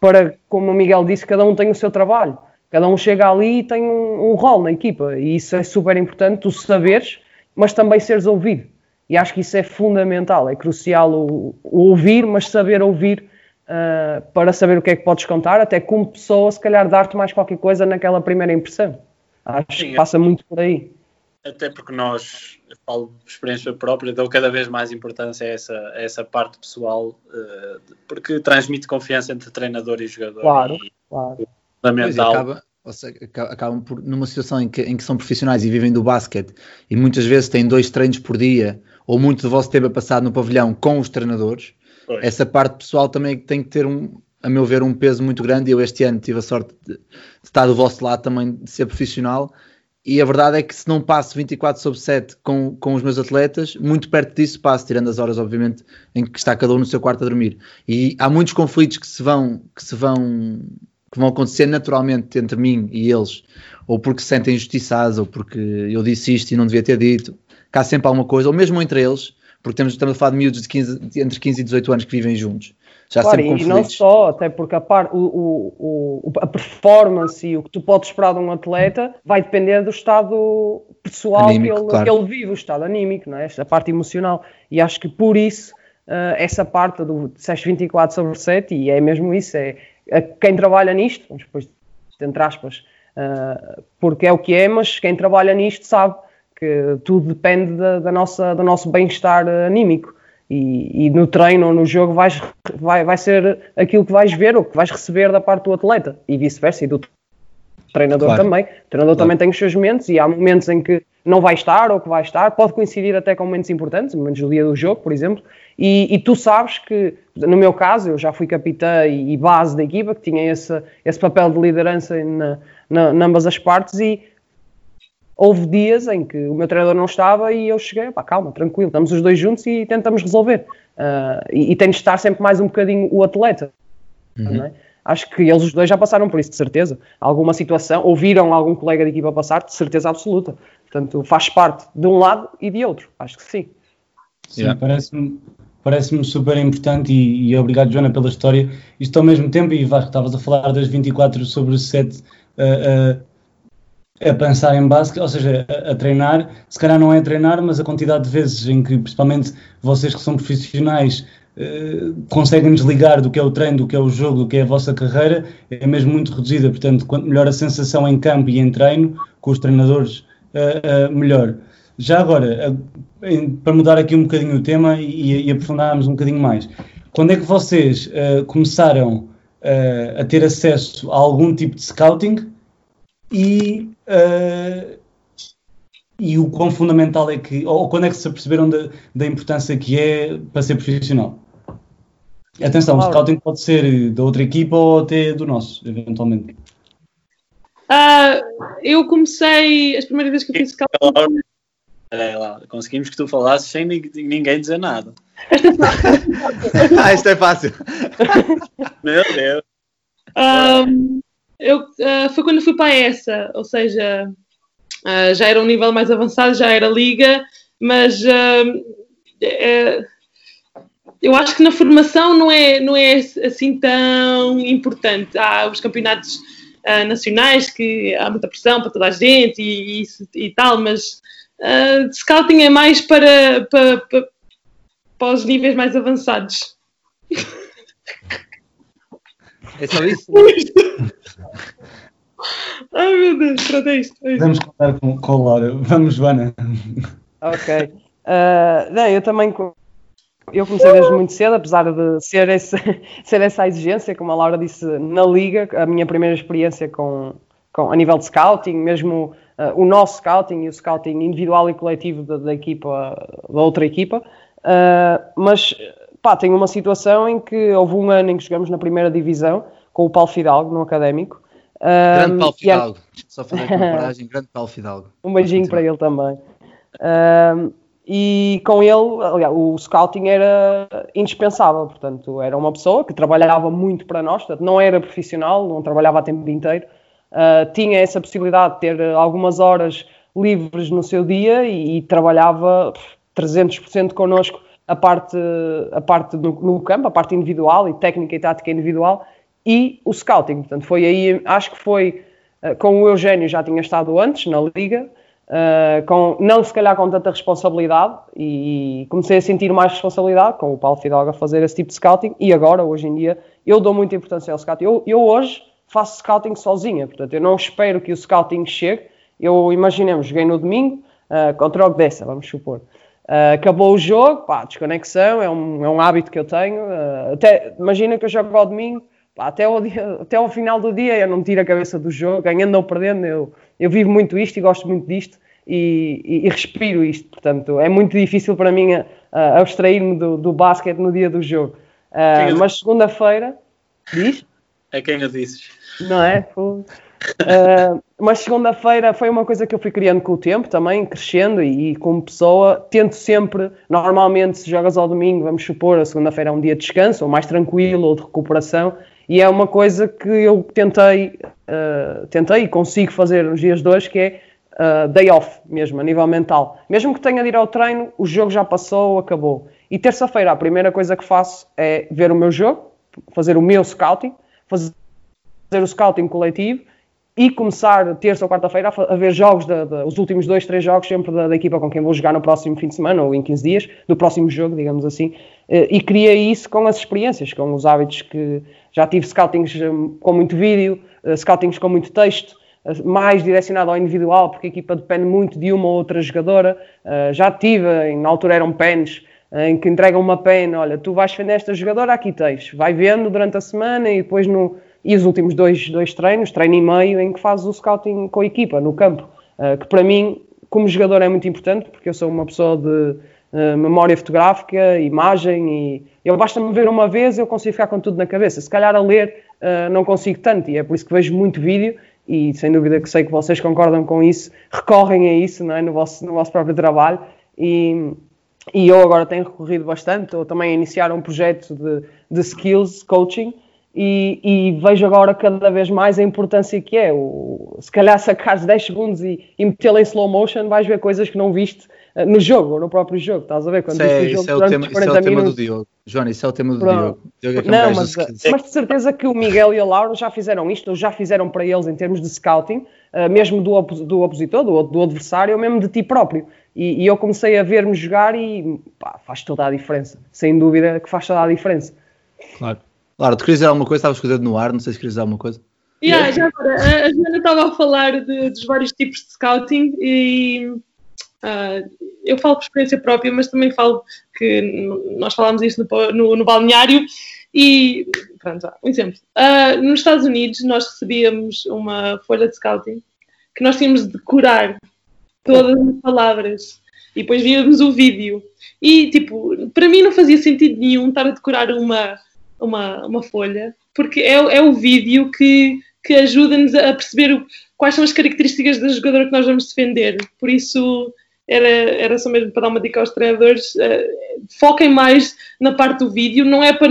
para, como o Miguel disse, cada um tem o seu trabalho, cada um chega ali e tem um, um rol na equipa, e isso é super importante, tu saberes, mas também seres ouvido e acho que isso é fundamental, é crucial o, o ouvir, mas saber ouvir uh, para saber o que é que podes contar, até como pessoa, se calhar dar-te mais qualquer coisa naquela primeira impressão. Acho Sim, que passa muito por aí. Até porque nós, eu falo de experiência própria, dou cada vez mais importância a essa, a essa parte pessoal, uh, porque transmite confiança entre treinador e jogador. Claro, e, claro. Fundamental. Acaba, ou seja, acabam por, numa situação em que, em que são profissionais e vivem do basquete e muitas vezes têm dois treinos por dia ou muito do vosso tempo é passado no pavilhão com os treinadores, Oi. essa parte pessoal também tem que ter um, a meu ver, um peso muito grande. Eu este ano tive a sorte de, de estar do vosso lado também, de ser profissional. E a verdade é que se não passo 24 sobre 7 com, com os meus atletas, muito perto disso passo, tirando as horas, obviamente, em que está cada um no seu quarto a dormir. E há muitos conflitos que se vão, que se vão, que vão acontecer naturalmente entre mim e eles, ou porque se sentem injustiçados, ou porque eu disse isto e não devia ter dito, que há sempre alguma coisa, ou mesmo entre eles, porque temos, estamos a falar de miúdos de 15, entre 15 e 18 anos que vivem juntos. Já claro, e não só, até porque a, par, o, o, o, a performance e o que tu podes esperar de um atleta vai depender do estado pessoal anímico, que, ele, claro. que ele vive, o estado anímico, não é? esta parte emocional. E acho que por isso, uh, essa parte do 624 sobre 7, e é mesmo isso, é, é quem trabalha nisto, vamos depois, entre aspas, uh, porque é o que é, mas quem trabalha nisto sabe que tudo depende da, da nossa, do nosso bem-estar anímico. E, e, no treino ou no jogo vais, vai, vai ser aquilo que vais ver ou que vais receber da parte do atleta e vice-versa, e do treinador claro. também. O treinador claro. também tem os seus momentos e há momentos em que não vai estar ou que vai estar, pode coincidir até com momentos importantes, momentos do dia do jogo, por exemplo, e, e tu sabes que, no meu caso, eu já fui capitã e, e base da equipa, que tinha esse, esse papel de liderança na, na, em ambas as partes, e houve dias em que o meu treinador não estava e eu cheguei, pá, calma, tranquilo, estamos os dois juntos e tentamos resolver. Uh, e, e tem de estar sempre mais um bocadinho o atleta. Uhum. É? Acho que eles os dois já passaram por isso, de certeza. Alguma situação, ouviram algum colega de equipa passar, de certeza absoluta. Portanto, faz parte de um lado e de outro. Acho que sim. Sim, yeah. parece-me parece super importante e, e, obrigado, Joana, pela história. Isto ao mesmo tempo, e Vasco, estavas a falar das 24 sobre 7 uh, uh, a pensar em básico, ou seja, a, a, treinar, se calhar não é treinar, mas a quantidade de vezes em que, principalmente vocês que são profissionais, eh, conseguem desligar do que é o treino, do que é o jogo, do que é a vossa carreira, é mesmo muito reduzida. Portanto, quanto melhor a sensação em campo e em treino, com os treinadores, eh, eh, melhor. Já agora, para mudar aqui um bocadinho o tema e, e aprofundarmos um bocadinho mais, quando é que vocês começaram a ter acesso a algum tipo de scouting? E, uh, e o quão fundamental é que, ou quando é que se aperceberam da, da importância que é para ser profissional? Atenção, claro. o scouting pode ser da outra equipa ou até do nosso, eventualmente. Uh, eu comecei, as primeiras vezes que eu fiz scouting... É lá, conseguimos que tu falasses sem ninguém dizer nada. ah, isto é fácil. Meu Deus. Um, eu, uh, foi quando fui para essa, ou seja, uh, já era um nível mais avançado, já era liga, mas uh, é, eu acho que na formação não é, não é assim tão importante. Há os campeonatos uh, nacionais que há muita pressão para toda a gente e, e, e tal, mas uh, scouting é mais para, para, para, para os níveis mais avançados. É só isso? Ai meu Deus, pronto, é isto. É isto. Vamos contar com, com a Laura. Vamos, Joana. Ok. Uh, não, eu também eu comecei desde muito cedo, apesar de ser, esse, ser essa a exigência, como a Laura disse, na Liga, a minha primeira experiência com, com a nível de scouting, mesmo uh, o nosso scouting e o scouting individual e coletivo da, da equipa, da outra equipa, uh, mas pá, tenho uma situação em que houve um ano em que jogamos na primeira divisão com o Paulo Fidalgo, no Académico. Grande Paulo Fidalgo. Só fazer aqui uma paragem. Grande Paulo Fidalgo. Um beijinho para ele também. Um, e com ele, aliás, o scouting era indispensável, portanto, era uma pessoa que trabalhava muito para nós, portanto, não era profissional, não trabalhava a tempo inteiro, uh, tinha essa possibilidade de ter algumas horas livres no seu dia e, e trabalhava pff, 300% connosco a parte, a parte no, no campo, a parte individual e técnica e tática individual e o scouting, portanto, foi aí, acho que foi uh, com o Eugénio já tinha estado antes na Liga, Uh, com, não se calhar com tanta responsabilidade e, comecei a sentir mais responsabilidade com o Paulo Fidalgo a fazer esse tipo de scouting e agora, hoje em dia, eu dou muita importância ao scouting. Eu, eu hoje faço scouting sozinha, portanto, eu não espero que o scouting chegue. Eu, imaginemos, joguei no domingo uh, contra o Gdessa, vamos supor. Uh, acabou o jogo, pá, desconexão, é um, é um hábito que eu tenho. até, imagina que eu jogo ao domingo, até, ao dia, até ao final do dia eu não me tiro a cabeça do jogo, ganhando ou perdendo, eu eu vivo muito isto e gosto muito disto e, e, e respiro isto, portanto é muito difícil para mim uh, abstrair-me do, do basquete no dia do jogo. Uh, mas segunda-feira, diz? É quem eu dizes. Não é? Uh, mas segunda-feira foi uma coisa que eu fui criando com o tempo também, crescendo e, e como pessoa, tento sempre, normalmente se jogas ao domingo, vamos supor, a segunda-feira é um dia de descanso, ou mais tranquilo, ou de recuperação, e é uma coisa que eu tentei, uh, tentei e consigo fazer nos dias de hoje, que é uh, day off mesmo, a nível mental. Mesmo que tenha de ir ao treino, o jogo já passou, acabou. E terça-feira a primeira coisa que faço é ver o meu jogo, fazer o meu scouting, fazer o scouting coletivo e começar terça ou quarta-feira a, ver jogos, de, de, os últimos dois, três jogos sempre da, da, equipa com quem vou jogar no próximo fim de semana ou em 15 dias, do próximo jogo, digamos assim, e criei isso com as experiências, com os hábitos que já tive scoutings com muito vídeo, scoutings com muito texto, mais direcionado ao individual, porque a equipa depende muito de uma ou outra jogadora. Já tive, na altura eram pens, em que entregam uma pen, olha, tu vais defender esta jogadora, aqui tens. Vai vendo durante a semana e depois no... E os últimos dois, dois treinos, treino e meio, em que fazes o scouting com a equipa, no campo. Que para mim, como jogador, é muito importante, porque eu sou uma pessoa de uh, memória fotográfica, imagem, e eu basta-me ver uma vez eu consigo ficar com tudo na cabeça. Se calhar a ler uh, não consigo tanto, e é por isso que vejo muito vídeo, e sem dúvida que sei que vocês concordam com isso, recorrem a isso não é? no, vosso, no vosso próprio trabalho, e, e eu agora tenho recorrido bastante, estou também a iniciar um projeto de, de skills coaching, e, e, vejo agora cada vez mais a importância que é. O, se calhar sacares 10 segundos e, e metê-lo em slow motion, vais ver coisas que não viste no jogo, ou no próprio jogo. Estás a ver? Quando isso é, o jogo isso é o tema, isso é o tema do Diogo. Joana, isso é o tema do Pronto. Diogo. Diogo é não, mas, mas de certeza que o Miguel e a Laura já fizeram isto, ou já fizeram para eles em termos de scouting, uh, mesmo do, op do opositor, do, do, adversário, ou mesmo de ti próprio. E, e eu comecei a ver-me jogar e pá, faz toda a diferença. Sem dúvida que faz toda a diferença. Claro. Laura, tu querias dizer alguma coisa? Estavas com o dedo no ar, não sei se querias dizer alguma coisa. Yeah, já agora, a Joana estava a falar de, dos vários tipos de scouting e uh, eu falo por experiência própria, mas também falo que nós falámos isso no, no, no balneário e pronto, um exemplo. Uh, nos Estados Unidos nós recebíamos uma folha de scouting que nós tínhamos de decorar todas as palavras e depois víamos o vídeo e tipo, para mim não fazia sentido nenhum estar a decorar uma uma, uma folha, porque é, é o vídeo que, que ajuda-nos a perceber o, quais são as características da jogadora que nós vamos defender. Por isso, era, era só mesmo para dar uma dica aos treinadores: uh, foquem mais na parte do vídeo, não é para,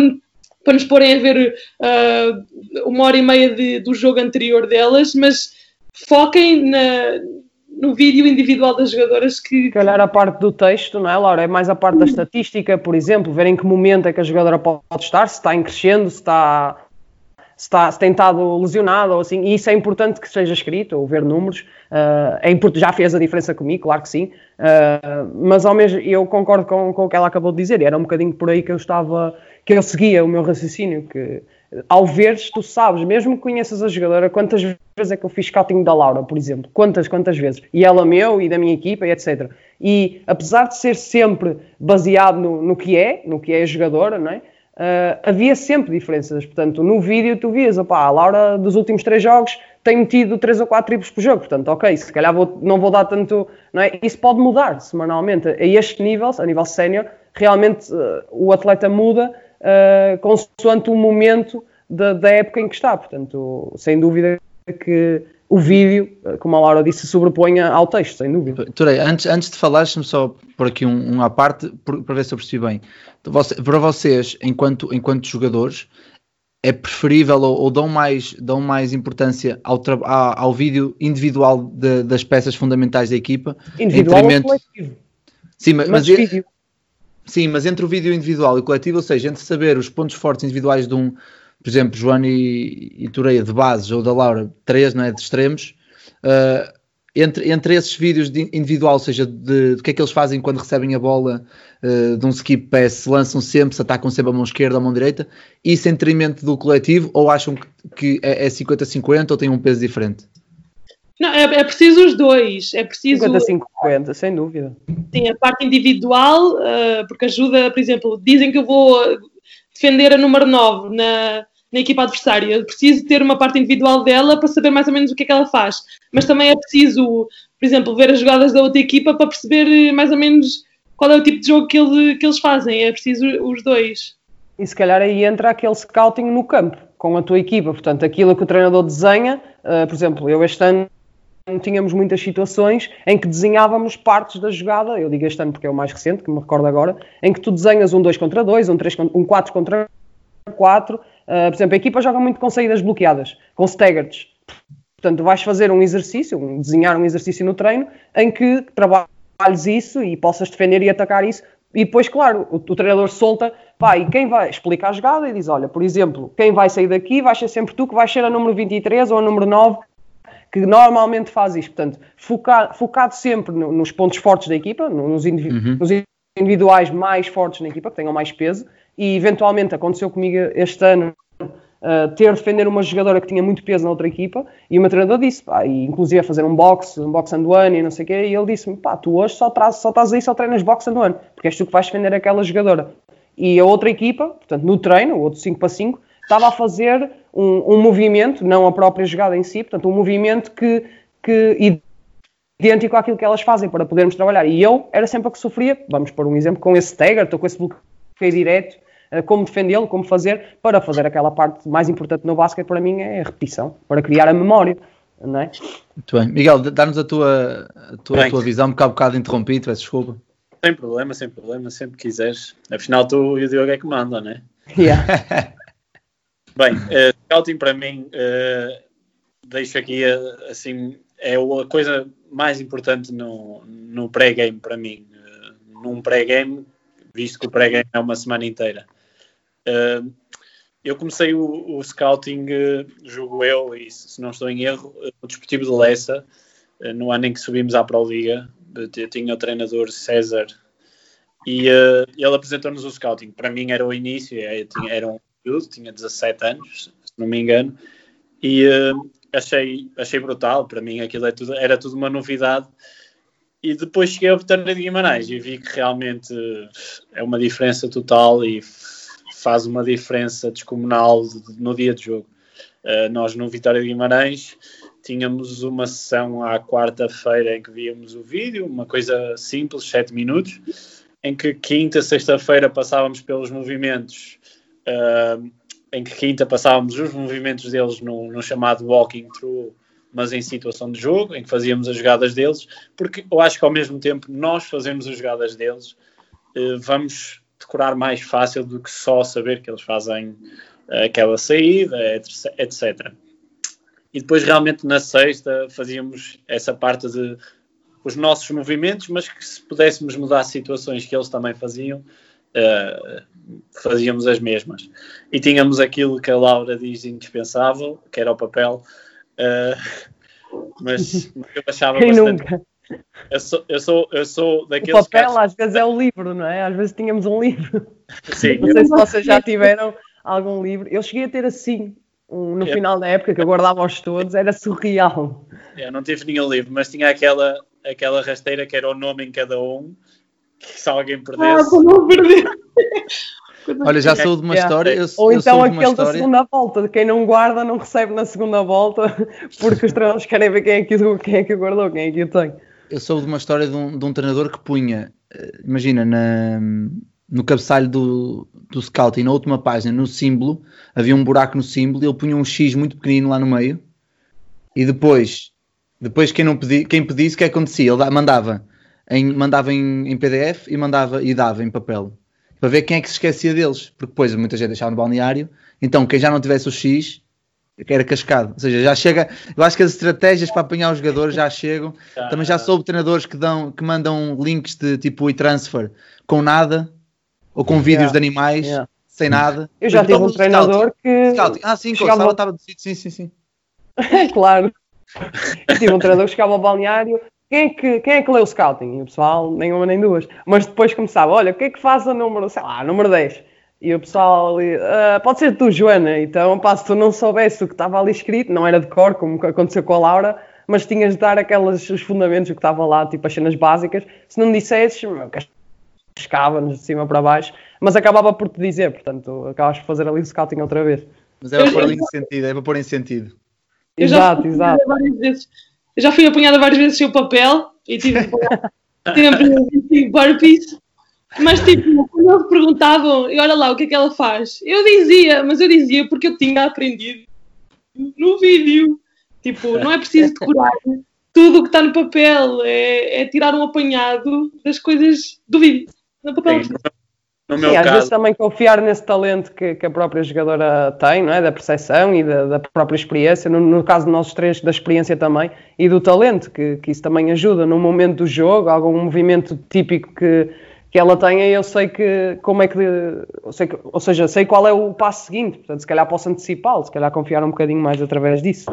para nos porem a ver uh, uma hora e meia de, do jogo anterior delas, mas foquem na, no vídeo individual das jogadoras que. Se calhar a parte do texto, não é, Laura? É mais a parte da estatística, por exemplo, ver em que momento é que a jogadora pode estar, se está em crescendo, se está. Se, está, se tem estado lesionado ou assim, e isso é importante que seja escrito, ou ver números, uh, é importante, já fez a diferença comigo, claro que sim, uh, mas ao mesmo eu concordo com, com o que ela acabou de dizer, era um bocadinho por aí que eu estava, que eu seguia o meu raciocínio, que ao veres, tu sabes, mesmo que conheças a jogadora, quantas vezes é que eu fiz scouting da Laura, por exemplo? Quantas, quantas vezes? E ela meu e da minha equipa e etc. E apesar de ser sempre baseado no, no que é, no que é a jogadora, não é? Uh, havia sempre diferenças. Portanto, no vídeo tu vias, opá, a Laura dos últimos três jogos tem metido 3 ou 4 triplos por jogo. Portanto, ok, se calhar vou, não vou dar tanto. Não é? Isso pode mudar semanalmente. A este nível, a nível sénior, realmente uh, o atleta muda uh, consoante o momento da, da, época em que está. Portanto, sem dúvida que o vídeo, como a Laura disse, se sobreponha ao texto, sem dúvida. Turei, antes, antes de falar, deixa-me só por aqui um, um à parte, para ver se eu percebi bem. Para vocês, enquanto, enquanto jogadores, é preferível ou, ou, dão, mais, dão mais importância ao, ao, ao vídeo individual de, das peças fundamentais da equipa? Individual ou coletivo? Sim, mas, mas, vídeo. Sim, mas entre o vídeo individual e o coletivo, ou seja, entre saber os pontos fortes individuais de um, por exemplo, João e, e Tureia de bases ou da Laura, três, não é, de extremos, uh, entre, entre esses vídeos de individual, ou seja, de, de que é que eles fazem quando recebem a bola uh, de um skip pass, se lançam sempre, se atacam sempre a mão esquerda ou a mão direita, isso em detrimento do coletivo, ou acham que, que é 50-50 ou têm um peso diferente? Não, é, é preciso os dois. É preciso. 50-50, sem dúvida. Sim, a parte individual, uh, porque ajuda, por exemplo, dizem que eu vou defender a número 9 na, na equipa adversária. Eu preciso ter uma parte individual dela para saber mais ou menos o que é que ela faz. Mas também é preciso, por exemplo, ver as jogadas da outra equipa para perceber mais ou menos qual é o tipo de jogo que, ele, que eles fazem. É preciso os dois. E se calhar aí entra aquele scouting no campo, com a tua equipa. Portanto, aquilo que o treinador desenha, uh, por exemplo, eu este ano tínhamos muitas situações em que desenhávamos partes da jogada, eu digo este ano porque é o mais recente, que me recordo agora, em que tu desenhas um 2 contra 2, um, 3, um 4 contra 4. Uh, por exemplo, a equipa joga muito com saídas bloqueadas, com staggered. Portanto, vais fazer um exercício, um, desenhar um exercício no treino, em que trabalhes isso e possas defender e atacar isso. E depois, claro, o, o treinador solta, pá, e quem vai explicar a jogada e diz: Olha, por exemplo, quem vai sair daqui vai ser sempre tu que vais ser a número 23 ou a número 9 que normalmente faz isto. Portanto, focar, focado sempre no, nos pontos fortes da equipa, nos, uhum. nos, individuais mais fortes na equipa, que tenham mais peso, e eventualmente aconteceu comigo este ano. Uh, ter de defender uma jogadora que tinha muito peso na outra equipa e o meu treinador disse, pá, e inclusive a fazer um box, um box and one e não sei o quê, e ele disse-me, pá, tu hoje só, traz, só estás aí, só treinas box and one, porque és tu que vais defender aquela jogadora. E a outra equipa, portanto, no treino, o outro 5 para 5, estava a fazer um, um, movimento, não a própria jogada em si, portanto, um movimento que, que idêntico àquilo que elas fazem para podermos trabalhar. E eu era sempre a que sofria, vamos por um exemplo, com esse stagger, estou com esse bloqueio direto, como defendê-lo, como fazer, para fazer aquela parte mais importante no basquete para mim é a repetição, para criar a memória. Não é? Muito bem. Miguel, dá-nos a tua, a tua, a tua visão, um bocado, um bocado interrompido, peço desculpa. Sem problema, sem problema, sempre quiseres. Afinal, tu e o Diogo é que mandam, não é? Yeah. Bem, uh, scouting para mim, uh, deixo aqui uh, assim, é a coisa mais importante no, no pré-game para mim. Uh, num pré-game, visto que o pré-game é uma semana inteira. Eu comecei o, o scouting, jogo eu, e se não estou em erro, no Desportivo de Lessa, no ano em que subimos à Pro Liga. Eu tinha o treinador César e ele apresentou-nos o scouting. Para mim era o início, tinha, era um tinha 17 anos, se não me engano, e uh, achei, achei brutal. Para mim aquilo é tudo, era tudo uma novidade. E depois cheguei ao Vitória de Guimarães e vi que realmente é uma diferença total e faz uma diferença descomunal no dia de jogo. Uh, nós no Vitória de Guimarães tínhamos uma sessão à quarta-feira em que víamos o vídeo, uma coisa simples, 7 minutos, em que quinta, sexta-feira passávamos pelos movimentos uh, em que quinta passávamos os movimentos deles no, no, chamado walking through, mas em situação de jogo, em que fazíamos as jogadas deles, porque eu acho que ao mesmo tempo nós fazemos as jogadas deles, uh, vamos decorar mais fácil do que só saber que eles fazem uh, aquela saída, etc. E depois realmente na sexta fazíamos essa parte de os nossos movimentos, mas que se pudéssemos mudar situações que eles também faziam, uh, fazíamos as mesmas. E tínhamos aquilo que a Laura diz indispensável, que era o papel, uh, mas eu achava Quem bastante... nunca? Eu sou, eu sou, eu sou O daqueles papel casos- às vezes é o livro, não é? Às vezes tínhamos um livro. Sim, Não sei se vocês já tiveram algum livro. Eu cheguei a ter assim, um- no É. final da época, que eu guardava-os todos, era surreal. Eu não tive nenhum livro, mas tinha aquela, aquela rasteira que era o nome em cada um, que se alguém Ah, perdesse. para não perder. Olha, já sou de uma Yeah. história. Eu, Ou eu então aquele da segunda volta, de quem não guarda não recebe na segunda volta, porque os treinadores querem ver quem é que o, quem é que o guardou, quem é que o tem. Eu sou de uma história de um, de um treinador que punha, eh, imagina, na- no cabeçalho do, do scouting, na última página, no símbolo, havia um buraco no símbolo e ele punha um X muito pequenino lá no meio. E depois, depois quem, não pedi, quem pedisse, o que é acontecia? Ele da- mandava, em, mandava em, em PDF e mandava e dava em papel. Para ver quem é que se esquecia deles. Porque depois muita gente deixava no balneário. Então quem já não tivesse o X, era cascado. Ou seja, já chega. Eu acho que as estratégias para apanhar os jogadores já chegam. Também já soube treinadores que, dão, que mandam links de tipo e-transfer com nada ou com vídeos Yeah, de animais yeah. sem nada. Eu já tive um treinador que. Scouting. Ah, sim, chegava- a estava decidido. Sim, sim, sim. claro. Eu tive um treinador que chegava ao balneário. Quem é, que, quem é que lê o scouting? E o pessoal, nenhuma nem duas. Mas depois começava: olha, o que é que faz a número, sei lá, número 10? E o pessoal ali, "Ah, pode ser tu, Joana. Então, pá, se tu não soubesse o que estava ali escrito, não era de cor, como aconteceu com a Laura, mas tinhas de dar aquelas, os fundamentos, o que estava lá, tipo as cenas básicas. Se não me dissesses, cascava-nos de cima para baixo, mas acabava por te dizer, portanto, acabas por fazer ali o scouting outra vez. Mas é para pôr ali em sentido, é para pôr em sentido. Eu já Exato, exato. Eu já fui apanhada várias vezes sem o papel e tive sempre em burpees. Mas, tipo, quando eles perguntavam, e olha lá, o que é que ela faz? Eu dizia, mas eu dizia porque eu tinha aprendido no vídeo. Tipo, não é preciso decorar tudo o que está no papel, é, é tirar um apanhado das coisas do vídeo. No papel. Sim, no meu Sim, às vezes caso, também confiar nesse talento que, que a própria jogadora tem, não é? Da percepção e da, da própria experiência, no, no caso de nós três, da experiência também, e do talento, que, que isso também ajuda no momento do jogo, algum movimento típico que, que ela tenha, eu sei que como é que, sei que- ou seja, sei qual é o passo seguinte, portanto, se calhar posso antecipá-lo, se calhar confiar um bocadinho mais através disso.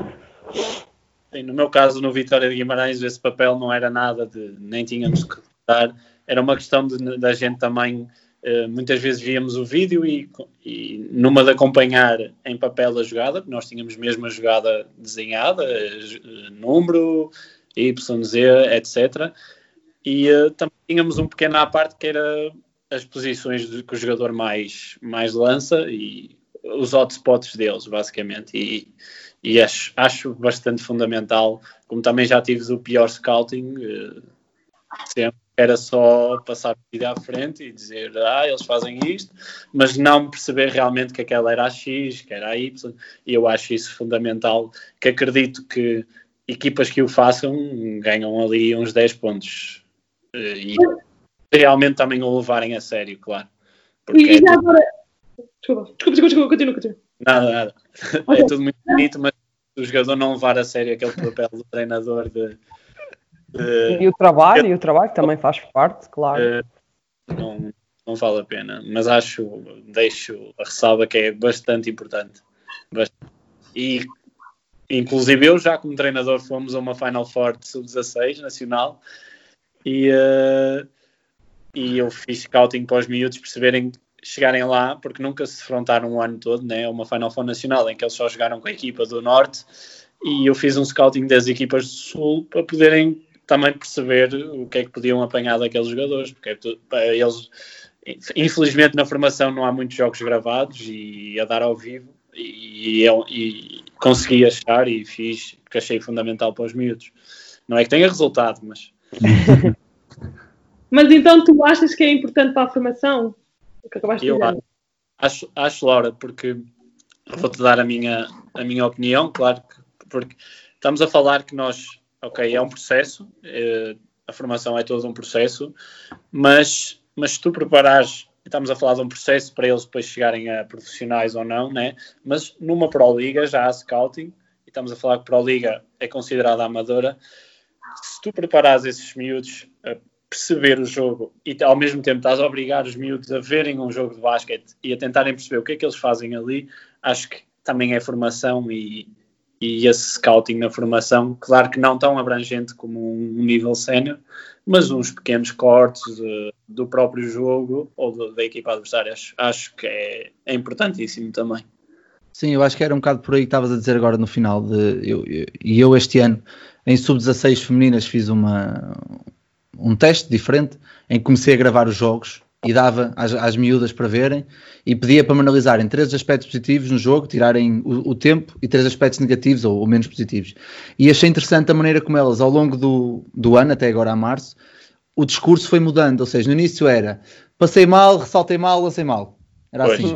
sim, no meu caso, no Vitória de Guimarães, esse papel não era nada de. nem tínhamos que dar. Era uma questão da gente também. eh, muitas vezes víamos o vídeo e, e numa de acompanhar em papel a jogada, nós tínhamos mesmo a jogada desenhada, eh, número, YZ, etc. E eh, também tínhamos um pequeno à parte que era as posições que o jogador mais, mais lança e os hotspots deles, basicamente. E, e acho, acho bastante fundamental, como também já tive o pior scouting, eh, sempre era só passar o vídeo à frente e dizer, ah, eles fazem isto, mas não perceber realmente que aquela era a X, que era a Y, e eu acho isso fundamental, que acredito que equipas que o façam ganham ali uns 10 pontos. Eh, E realmente também o levarem a sério, claro. Porque E, é e já agora. Desculpa, desculpa, desculpa, desculpa, continua, continua. Nada, nada. É tudo muito bonito, mas o jogador não levar a sério aquele papel do treinador de. de- E o trabalho, e o trabalho também faz parte, claro. eh, não, não vale a pena. Mas acho, deixo a ressalva que é bastante importante. Bastante. E, inclusive, eu já como treinador fomos a uma Final Four de sub-16 nacional e, eh, e eu fiz scouting para os miúdos perceberem chegarem lá, porque nunca se defrontaram o ano todo, né? uma Final Four nacional em que eles só jogaram com a equipa do Norte e eu fiz um scouting das equipas do Sul para poderem também perceber o que é que podiam apanhar daqueles jogadores, porque é eles, infelizmente na formação não há muitos jogos gravados e a dar ao vivo e, eu, e consegui achar e fiz, que achei fundamental para os miúdos. Não é que tenha resultado, mas Mas então tu achas que é importante para a formação? O que acabaste de Eu dizer? acho, acho, Laura, porque vou-te dar a minha, a minha opinião, claro, que- porque estamos a falar que nós, ok, é um processo, eh, a formação é todo um processo, mas, mas se tu preparares, estamos a falar de um processo para eles depois chegarem a profissionais ou não, né? mas numa Pro Liga já há scouting, e estamos a falar que Pro Liga é considerada amadora, se tu preparares esses miúdos a perceber o jogo e ao mesmo tempo estás a obrigar os miúdos a verem um jogo de basquete e a tentarem perceber o que é que eles fazem ali, acho que também é formação e, e esse scouting na formação, claro que não tão abrangente como um nível sénior, mas uns pequenos cortes do próprio jogo ou do, da equipa adversária, acho, acho que é, é, importantíssimo também. Sim, eu acho que era um bocado por aí que estavas a dizer agora no final. De, eu, eu, e eu este ano, em sub-16 femininas, fiz uma, um teste diferente em que comecei a gravar os jogos e dava às, às miúdas para verem e pedia para me analisarem três aspectos positivos no jogo, tirarem o, o tempo e três aspectos negativos ou, ou, menos positivos. E achei interessante a maneira como elas, ao longo do, do ano, até agora a março, o discurso foi mudando. Ou seja, no início era passei mal, ressaltei mal, lancei mal. Era pois. assim.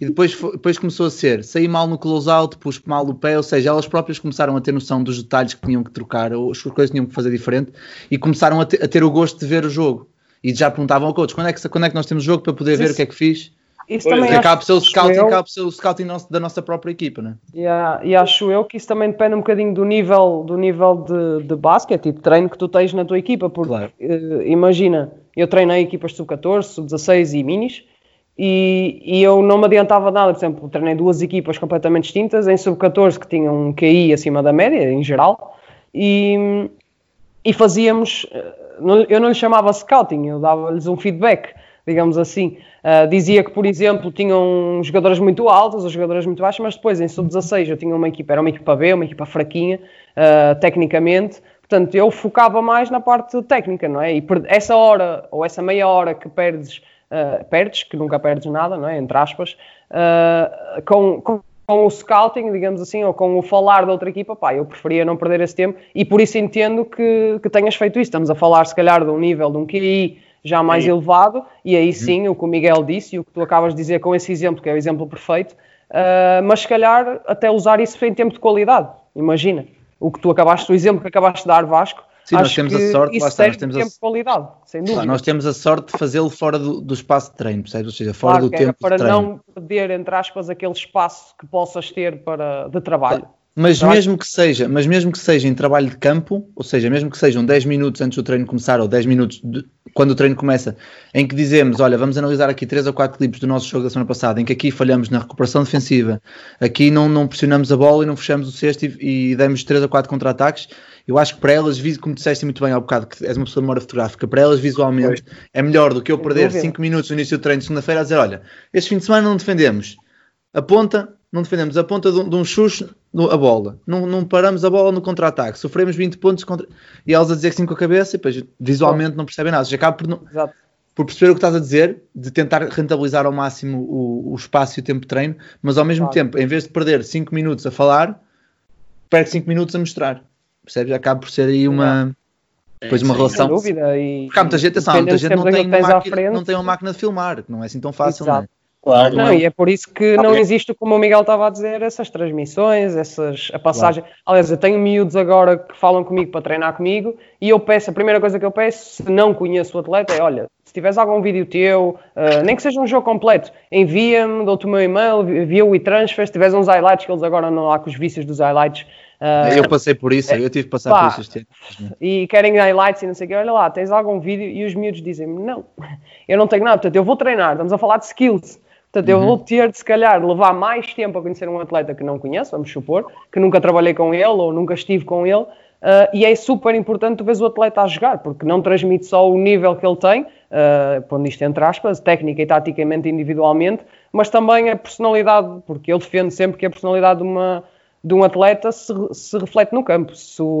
E depois, depois começou a ser saí mal no close-out, pus mal o pé, ou seja, elas próprias começaram a ter noção dos detalhes que tinham que trocar, ou as coisas que tinham que fazer diferente, e começaram a, te, a ter o gosto de ver o jogo e já perguntavam ao coach quando é que, quando é que nós temos jogo para poder ver o que é que fiz. Isso pois, também acaba por ser o scouting, eu, acaba por ser o scouting nosso, da nossa própria equipa, né? Yeah, e acho eu que isso também depende um bocadinho do nível, do nível de, de basquete e de treino que tu tens na tua equipa, porque claro. uh, imagina, eu treinei equipas sub-14, sub-16 e minis, e, e, eu não me adiantava nada, por exemplo, treinei duas equipas completamente distintas, em sub-14 que tinham um QI acima da média, em geral, e, e fazíamos eh, eu não lhe chamava scouting, eu dava-lhes um feedback, digamos assim. Uh, dizia que, por exemplo, tinham jogadores muito altos ou jogadores muito baixos, mas depois em sub-16 eu tinha uma equipa, era uma equipa B, uma equipa fraquinha, uh, tecnicamente. Portanto, eu focava mais na parte técnica, não é? E essa hora, ou essa meia hora que perdes, uh, perdes, que nunca perdes nada, não é? Entre aspas, com, com com o scouting, digamos assim, ou com o falar da outra equipa, pá, eu preferia não perder esse tempo e por isso entendo que, que tenhas feito isso. Estamos a falar, se calhar, de um nível, de um QI já mais elevado, e aí uhum. sim, o que o Miguel disse e o que tu acabas de dizer com esse exemplo, que é o exemplo perfeito, uh, mas se calhar até usar isso em tempo de qualidade. Imagina, o que tu acabaste, o exemplo que acabaste de dar, Vasco, Sim, nós temos a sorte, está, nós temos tempo a, de qualidade, sem dúvida. Nós temos a sorte de fazê-lo fora do, do, espaço de treino, percebes? Ou seja, fora claro, do tempo para de treino. não perder, entre aspas, aquele espaço que possas ter para, de trabalho. Mas mesmo que seja, mas mesmo que seja em trabalho de campo, ou seja, mesmo que sejam 10 minutos antes do treino começar ou 10 minutos de, quando o treino começa, em que dizemos, olha, vamos analisar aqui 3 ou 4 clipes do nosso jogo da semana passada, em que aqui falhamos na recuperação defensiva, aqui não, não pressionamos a bola e não fechamos o cesto e, e demos 3 ou 4 contra-ataques, eu acho que para elas, como disseste muito bem ao bocado, que és uma pessoa de memória fotográfica, para elas visualmente pois. é melhor do que eu perder 5 minutos no início do treino de segunda-feira a dizer, olha, este fim de semana não defendemos, a ponta não defendemos a ponta de um, de um xuxo a bola, não, não paramos a bola no contra-ataque, sofremos 20 pontos contra... e elas a dizer que sim com a cabeça e depois visualmente não percebem nada, já acaba por, não... por perceber o que estás a dizer, de tentar rentabilizar ao máximo o, o espaço e o tempo de treino, mas ao mesmo claro. tempo, em vez de perder 5 minutos a falar, perde 5 minutos a mostrar, percebes? Acaba por ser aí uma... Depois uma relação. Sem dúvida. E, Porque há muita gente, atenção, muita gente não tem, máquina, não tem uma máquina de filmar, que não é assim tão fácil, Exato. não é? Claro. Não, e é por isso que não existe, como o Miguel estava a dizer, essas transmissões, essas, a passagem. Claro. Aliás, eu tenho miúdos agora que falam comigo para treinar comigo e eu peço, a primeira coisa que eu peço, se não conheço o atleta, é: olha, se tiveres algum vídeo teu, uh, nem que seja um jogo completo, envia-me, dou-te o meu e-mail, envia o e-transfer, se tiveres uns highlights, que eles agora não há com os vícios dos highlights. Uh, eu passei por isso, eu tive que passar pá, por isso este ano. E querem highlights e não sei o quê, olha lá, tens algum vídeo e os miúdos dizem-me: não, eu não tenho nada, portanto eu vou treinar, estamos a falar de skills Portanto, eu vou uhum. ter de, se calhar, levar mais tempo a conhecer um atleta que não conheço, vamos supor, que nunca trabalhei com ele ou nunca estive com ele, uh, e é super importante tu vês o atleta a jogar, porque não transmite só o nível que ele tem, uh, pondo isto entre aspas, técnica e taticamente individualmente, mas também a personalidade, porque eu defendo sempre que a personalidade de, uma, de um atleta se, se reflete no campo,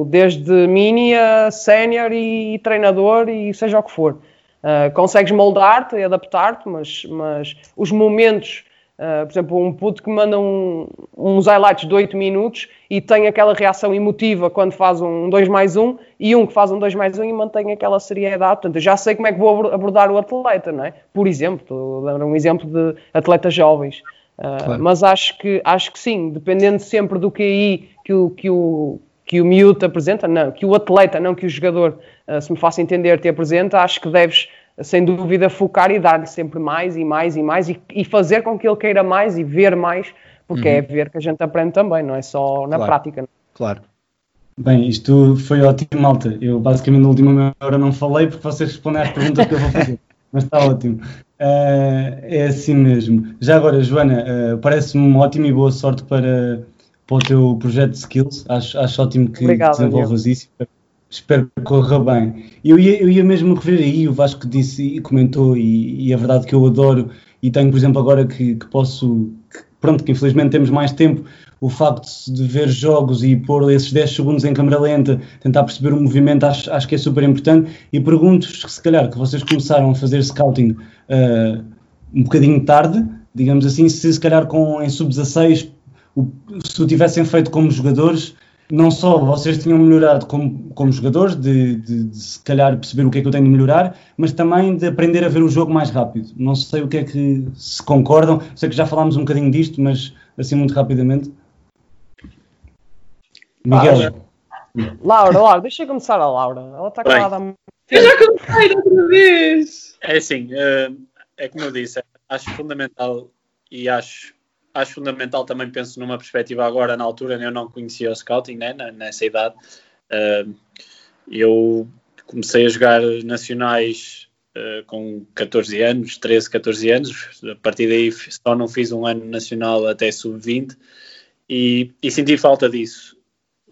desde mini a sénior e, e treinador e seja o que for. Uh, consegues moldar-te e adaptar-te, mas, mas os momentos, uh, por exemplo, um puto que manda um, uns highlights de 8 minutos e tem aquela reação emotiva quando faz um 2 mais 1 e um que faz um 2 mais 1 e mantém aquela seriedade. Portanto, eu já sei como é que vou abordar o atleta, não é? Por exemplo, estou a dar um exemplo de atletas jovens. Uh, claro. Mas acho que, acho que sim, dependendo sempre do QI que o, que o, que o miúdo apresenta, não, que o atleta, não que o jogador, uh, se me faça entender, te apresenta, acho que deves, sem dúvida, focar e dar-lhe sempre mais e mais e mais e, e, fazer com que ele queira mais e ver mais, porque é uhum. é ver que a gente aprende também, não é só na claro. prática. Claro. Bem, isto foi ótimo, malta. Eu basicamente na última hora não falei porque vocês respondem às perguntas que eu vou fazer. Mas está ótimo. Uh, é assim mesmo. Já agora, Joana, uh, parece-me uma ótima e boa sorte para, para o teu projeto de skills. Acho, acho ótimo que Obrigado, desenvolvas isso. Espero que corra bem. Eu ia, eu ia mesmo rever aí, o Vasco disse e comentou, e, e é verdade que eu adoro, e tenho, por exemplo, agora que, que posso, que, pronto, que infelizmente temos mais tempo, o facto de ver jogos e pôr esses 10 segundos em câmera lenta, tentar perceber o movimento, acho, acho que é super importante. E pergunto-vos, se calhar, que vocês começaram a fazer scouting uh, um bocadinho tarde, digamos assim, se se calhar com, em sub-16, se o tivessem feito como jogadores, não só vocês tinham melhorado como, como jogadores, de, de, de, se calhar perceber o que é que eu tenho de melhorar, mas também de aprender a ver o jogo mais rápido. Não sei o que é que se concordam, sei que já falámos um bocadinho disto, mas assim muito rapidamente. Miguel. Laura, Laura, deixa eu começar a Laura. Ela está calada há Eu já comecei outra vez. É assim, eh, é como eu disse, acho fundamental e acho, acho fundamental também penso numa perspectiva agora, na altura eu não conhecia o scouting, né, nessa idade. Eh, eu comecei a jogar nacionais eh, com 14 anos, 13, 14 anos. A partir daí só não fiz um ano nacional até sub-20 e, e, senti falta disso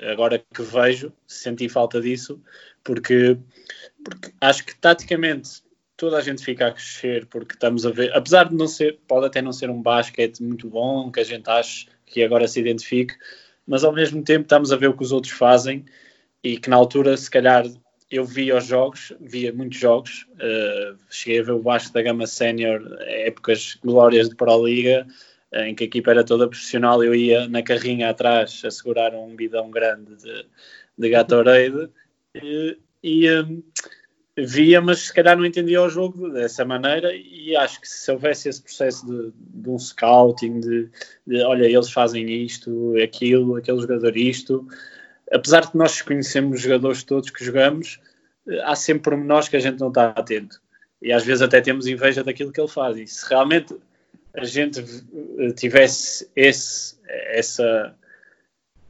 agora que vejo, senti falta disso, porque, porque acho que taticamente toda a gente fica a crescer, porque estamos a ver, apesar de não ser, pode até não ser um basquete muito bom, que a gente acha que agora se identifique, mas ao mesmo tempo estamos a ver o que os outros fazem e que na altura, se calhar, eu via os jogos, via muitos jogos, uh, cheguei a ver o Vasco da Gama Sénior, épocas glórias de Pro Liga, em que a equipa era toda profissional, eu ia na carrinha atrás a segurar um bidão grande de, de Gatorade e, e um, via, mas se calhar não entendia o jogo dessa maneira e acho que se houvesse esse processo de, de um scouting, de, de, olha, eles fazem isto, aquilo, aquele jogador isto, apesar de nós conhecermos os jogadores todos que jogamos, há sempre pormenores que a gente não está atento. E às vezes até temos inveja daquilo que ele faz. E se realmente a gente tivesse esse, essa,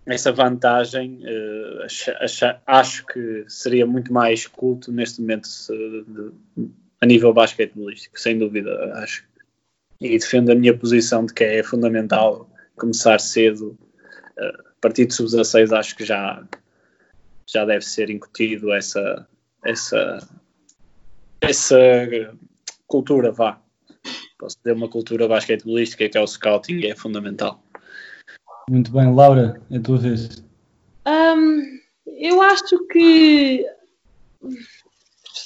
essa vantagem, uh, acho que seria muito mais culto neste momento uh, de, a nível basquetebolístico, sem dúvida, acho. E defendo a minha posição de que é fundamental começar cedo. Uh, a partir de sub-16 acho que já, já deve ser incutido essa, essa, essa cultura, vá, posso dizer, uma cultura basquetebolística que é o scouting, é fundamental. Muito bem, Laura, é a tua vez. Um, eu acho que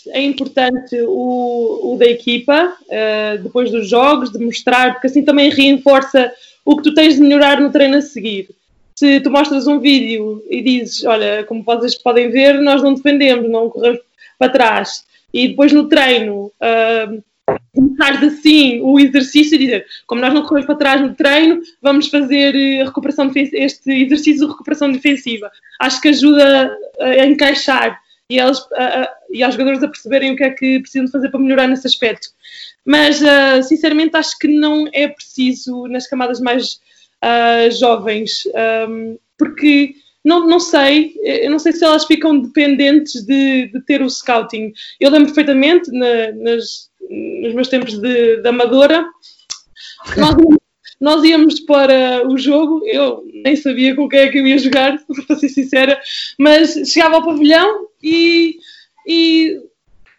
é importante o, o da equipa, uh, depois dos jogos, de mostrar, porque assim também reforça o que tu tens de melhorar no treino a seguir. Se tu mostras um vídeo e dizes, olha, como vocês podem ver, nós não defendemos, não corremos para trás, e depois no treino uh, começares assim o exercício e dizer, como nós não corremos para trás no treino, vamos fazer eh, recuperação este exercício de recuperação defensiva. Acho que ajuda a encaixar e, eles, a, e aos jogadores a perceberem o que é que precisam fazer para melhorar nesse aspecto. Mas, uh, sinceramente, acho que não é preciso nas camadas mais uh, jovens, um, porque não, não sei, eu não sei se elas ficam dependentes de, de ter o scouting. Eu lembro perfeitamente na, nas, nos meus tempos de, de amadora, nós, nós, íamos para o jogo, eu nem sabia com quem é que eu ia jogar, para ser sincera, mas chegava ao pavilhão e, e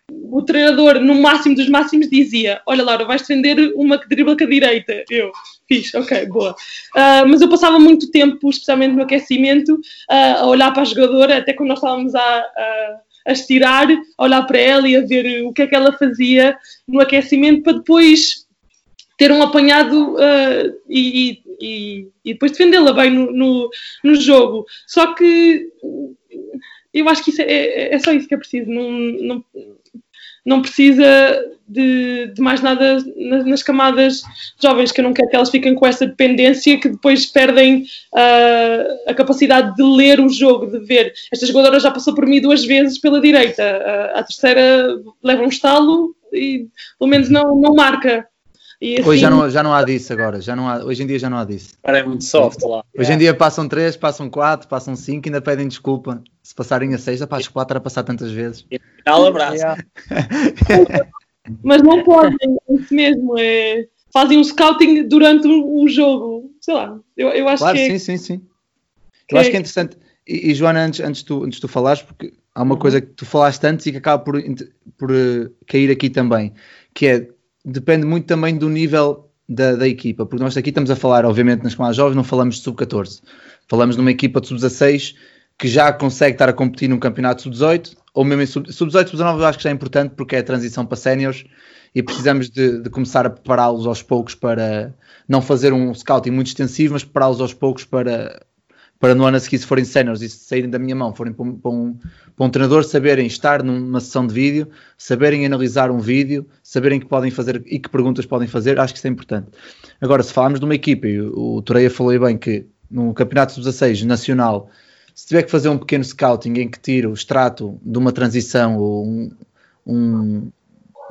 o treinador, no máximo dos máximos, dizia: Olha, Laura, vais defender uma que dribla com a direita. Eu, fiz, ok, boa. Uh, mas eu passava muito tempo, especialmente no aquecimento, uh, a olhar para a jogadora, até quando nós estávamos a, a a estirar, a olhar para ela e a ver o que é que ela fazia no aquecimento para depois ter um apanhado uh, e, e, e, depois defendê-la bem no, no, no, jogo. Só que eu acho que é, é, é só isso que é preciso. Não, não, não precisa de, de mais nada nas, nas, camadas jovens, que eu não quero que elas fiquem com essa dependência que depois perdem uh, a capacidade de ler o jogo, de ver. Esta jogadora já passou por mim duas vezes pela direita, uh, a terceira leva um estalo e pelo menos não, não marca. E assim, Hoje já não, já não há disso agora, já não há, hoje em dia já não há disso. Agora é muito soft lá. Hoje em dia passam 3, passam 4, passam 5 ainda pedem desculpa. Se passarem a 6, pá, chocolate era passar tantas vezes. E final abraço. Yeah. Mas não podem, é isso mesmo. É, fazem um scouting durante um, um jogo. Sei lá, eu, eu acho Claro, que é- sim, sim, sim. que Eu acho é- que é interessante. E, e, Joana, antes, antes, tu, antes tu falares, porque há uma coisa que tu falaste antes e que acaba por, por eh, cair aqui também, que é, depende muito também do nível da, da equipa, porque nós aqui estamos a falar, obviamente, nas mais jovens, não falamos de sub-14, falamos numa equipa de sub-16 que já consegue estar a competir num campeonato sub-18, ou mesmo em sub- sub-18, sub-19 eu acho que já é importante porque é a transição para séniores e precisamos de, de começar a prepará-los aos poucos para não fazer um scouting muito extensivo, mas prepará-los aos poucos para, para no ano a seguir, se forem séniores e se saírem da minha mão, forem para um, para, um, para um treinador, saberem estar numa sessão de vídeo, saberem analisar um vídeo, saberem que podem fazer e que perguntas podem fazer, acho que isso é importante. Agora, se falarmos de uma equipa, e o, o Toreia falou bem que no Campeonato Sub-16 nacional, se tiver que fazer um pequeno scouting em que tira o extrato de uma transição ou um, um,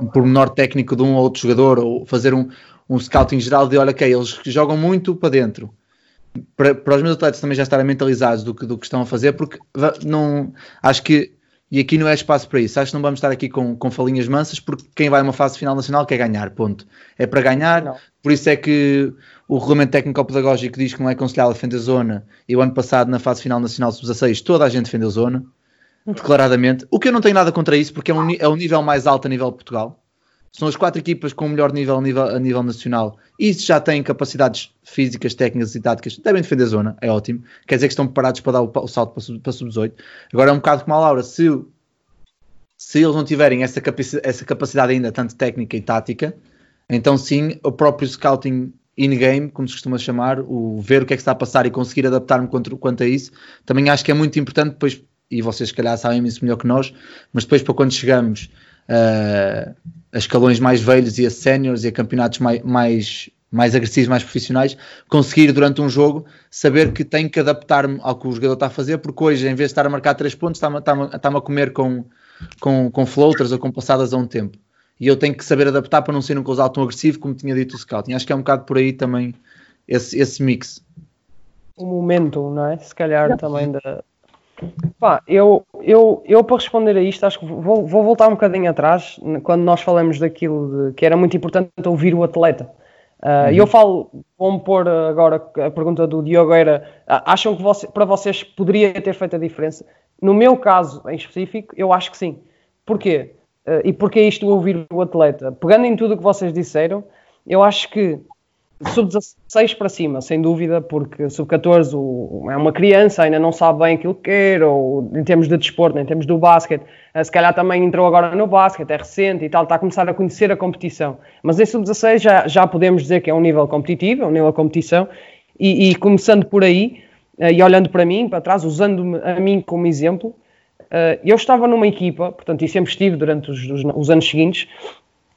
um pormenor técnico de um ou outro jogador, ou fazer um, um scouting geral de olha, ok, eles jogam muito para dentro. Para, para os meus atletas também já estarem mentalizados do que, do que estão a fazer, porque não acho que, e aqui não é espaço para isso, acho que não vamos estar aqui com, com falinhas mansas, porque quem vai a uma fase final nacional quer ganhar, ponto. É para ganhar, Não. por isso é que o regulamento técnico-pedagógico diz que não é aconselhável defender zona, e o ano passado, na fase final nacional sub-16, toda a gente defendeu zona, declaradamente. O que eu não tenho nada contra isso, porque é, um, é o nível mais alto a nível de Portugal. São as quatro equipas com o melhor nível a nível, a nível nacional. E se já têm capacidades físicas, técnicas e táticas, devem defender a zona, é ótimo. Quer dizer que estão preparados para dar o, o salto para sub-18. Agora é um bocado como a Laura, se, se eles não tiverem essa, capaci- essa capacidade ainda, tanto técnica e tática, então sim, o próprio scouting in-game, como se costuma chamar, o ver o que é que está a passar e conseguir adaptar-me quanto, a isso, também acho que é muito importante depois, e vocês se calhar sabem isso melhor que nós, mas depois para quando chegamos ah, a escalões mais velhos e a séniores e a campeonatos mais, mais, mais agressivos, mais profissionais, conseguir durante um jogo saber que tenho que adaptar-me ao que o jogador está a fazer, porque hoje, em vez de estar a marcar 3 pontos, está-me está está a comer com, com, com floaters ou com passadas a um tempo. E eu tenho que saber adaptar para não ser um causal tão agressivo como tinha dito o Scouting. Acho que é um bocado por aí também esse, esse mix. o momento, não é? Se calhar também da. Pá, eu, eu, eu para responder a isto, acho que vou, vou voltar um bocadinho atrás, quando nós falamos daquilo de, que era muito importante ouvir o atleta. Ah, E eu falo, vou-me pôr agora a pergunta do Diogo era: ah, acham que você- para vocês poderia ter feito a diferença? No meu caso em específico, eu acho que sim. Porquê? Ah, e porquê isto ouvir o atleta? Pegando em tudo o que vocês disseram, eu acho que sub-16 para cima, sem dúvida, porque sub-14 o- é uma criança, ainda não sabe bem aquilo que quer, ou em termos de desporto, em termos do basquete, eh, se calhar também entrou agora no basquete, é recente e tal, está a começar a conhecer a competição. Mas em sub-16 já, já podemos dizer que é um nível competitivo, é um nível de competição, e, e começando por aí, eh, e olhando para mim, para trás, usando-me a mim como exemplo, eu estava numa equipa, portanto, e sempre estive durante os, os- os anos seguintes,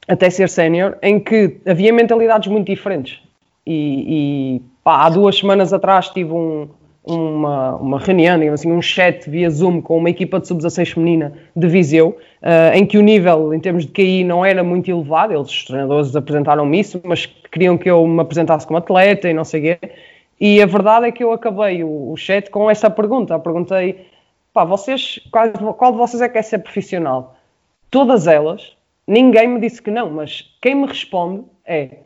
até ser sénior, em que havia mentalidades muito diferentes. E, e, pá, há duas semanas atrás tive um- uma, uma reunião, digamos assim, um chat via Zoom com uma equipa de sub-16 feminina de Viseu, eh, em que o nível em termos de QI não era muito elevado, eles, os treinadores apresentaram-me isso, mas queriam que eu me apresentasse como atleta e não sei o quê. E a verdade é que eu acabei o, o chat com esta pergunta. Perguntei, pá, vocês, qual, qual de vocês é que quer ser profissional? Todas elas, ninguém me disse que não, mas quem me responde é,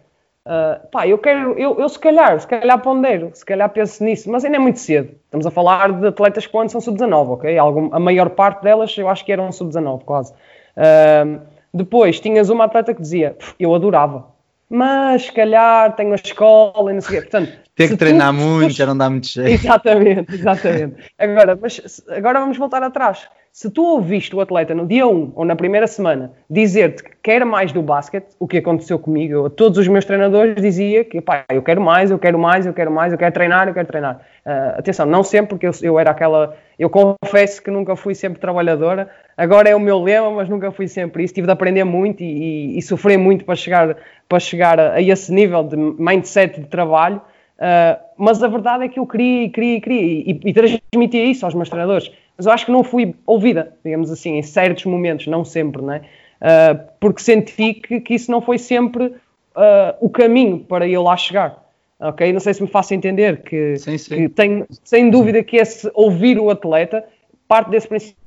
ah, pá, eu quero, eu, eu se calhar, se calhar pondero, se calhar penso nisso, mas ainda é muito cedo. Estamos a falar de atletas que quando são sub-19, ok? Algum, a maior parte delas eu acho que eram sub-19, quase. Ah, depois, tinhas uma atleta que dizia, "Pff, eu adorava, mas se calhar tenho a escola e não sei o quê. Portanto, Ter que treinar tu- muito, já não dá muito jeito. Exatamente, exatamente. Agora, mas agora vamos voltar atrás. Se tu ouviste o atleta no dia 1 ou na primeira semana dizer-te que quer mais do basquete, o que aconteceu comigo, eu, todos os meus treinadores dizia que pá, eu quero mais, eu quero mais, eu quero mais, eu quero treinar, eu quero treinar. Ah, atenção, não sempre, porque eu, eu era aquela. Eu confesso que nunca fui sempre trabalhadora, agora é o meu lema, mas nunca fui sempre isso. Tive de aprender muito e, e, e sofrer muito para chegar, para chegar a, a esse nível de mindset de trabalho. Uh, mas a verdade é que eu queria, queria, queria e, e transmitia isso aos meus treinadores. Mas eu acho que não fui ouvida, digamos assim, em certos momentos, não sempre, né? Uh, porque senti que, que isso não foi sempre uh, o caminho para eu lá chegar. Ok? Não sei se me faço entender que, sim, sim. que tenho, sem dúvida que esse ouvir o atleta parte desse princípio.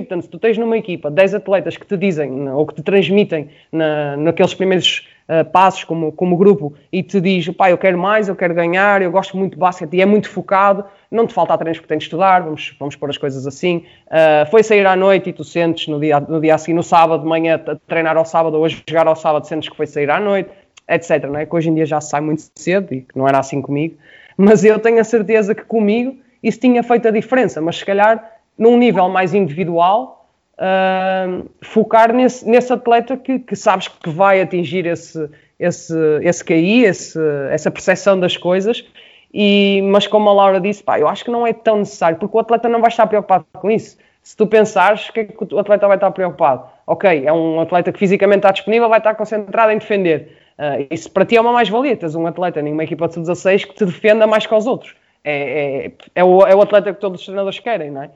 Portanto, se tu tens numa equipa 10 atletas que te dizem ou que te transmitem na, naqueles primeiros uh, passos como, como grupo e te diz, pá, eu quero mais, eu quero ganhar, eu gosto muito de basquete e é muito focado, não te falta treinos porque tens de estudar, vamos, vamos pôr as coisas assim. Uh, foi sair à noite e tu sentes no dia, no dia a seguir, no sábado de manhã, treinar ao sábado ou jogar ao sábado, sentes que foi sair à noite etc. Não é? Que hoje em dia já sai muito cedo e que não era assim comigo, mas eu tenho a certeza que comigo isso tinha feito a diferença, mas se calhar num nível mais individual, uh, focar nesse, nesse atleta que, que, sabes que vai atingir esse, esse, esse KI, esse, essa percepção das coisas. E, mas como a Laura disse, pá, eu acho que não é tão necessário, porque o atleta não vai estar preocupado com isso. Se tu pensares, o que é que o atleta vai estar preocupado? Ok, é um atleta que fisicamente está disponível, vai estar concentrado em defender. Uh, isso para ti é uma mais-valia, tens um atleta em uma equipa de 16 que te defenda mais que os outros. É, é, é, o, é o atleta que todos os treinadores querem, não é?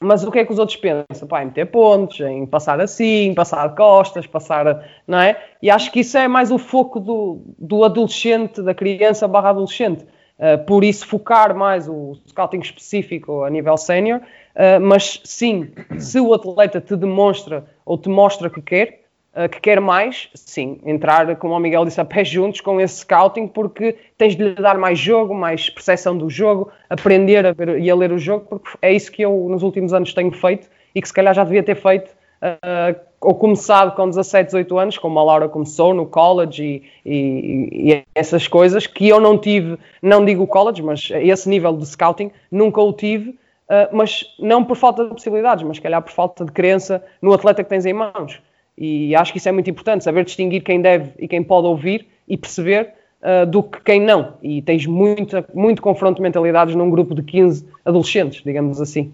Mas o que é que os outros pensam? Pá, em meter pontos, em passar assim, passar de costas, passar, não é? E acho que isso é mais o foco do, do adolescente, da criança barra adolescente. Uh, por isso focar mais o scouting específico a nível sénior, uh, mas sim, se o atleta te demonstra ou te mostra que quer, uh, que quer mais, sim, entrar, como o Miguel disse, a pé juntos com esse scouting, porque tens de lhe dar mais jogo, mais percepção do jogo, aprender a ver e a ler o jogo, porque é isso que eu nos últimos anos tenho feito e que se calhar já devia ter feito uh, ou começado com 17, 18 anos, como a Laura começou no college e, e, e, essas coisas, que eu não tive, não digo college, mas esse nível de scouting, nunca o tive, uh, mas não por falta de possibilidades, mas se calhar por falta de crença no atleta que tens em mãos. E acho que isso é muito importante, saber distinguir quem deve e quem pode ouvir e perceber uh, do que quem não. E tens muita, muito confronto de mentalidades num grupo de 15 adolescentes, digamos assim.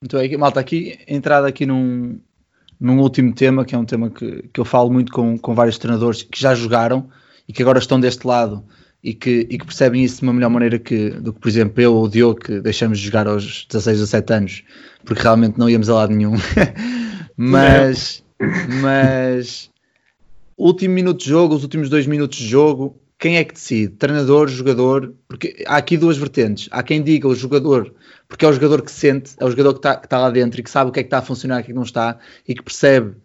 Muito bem, malta, aqui, entrada aqui num, num último tema, que é um tema que, que eu falo muito com, com vários treinadores que já jogaram e que agora estão deste lado e que, e que percebem isso de uma melhor maneira que, do que, por exemplo, eu ou o Diogo, que deixamos de jogar aos 16, 17 anos, porque realmente não íamos a lado nenhum. Mas mas último minuto de jogo, os últimos dois minutos de jogo, quem é que decide? Treinador, jogador? Porque há aqui duas vertentes. Há quem diga o jogador, porque é o jogador que sente, é o jogador que está, que está lá dentro e que sabe o que é que está a funcionar, o que é que não está e que percebe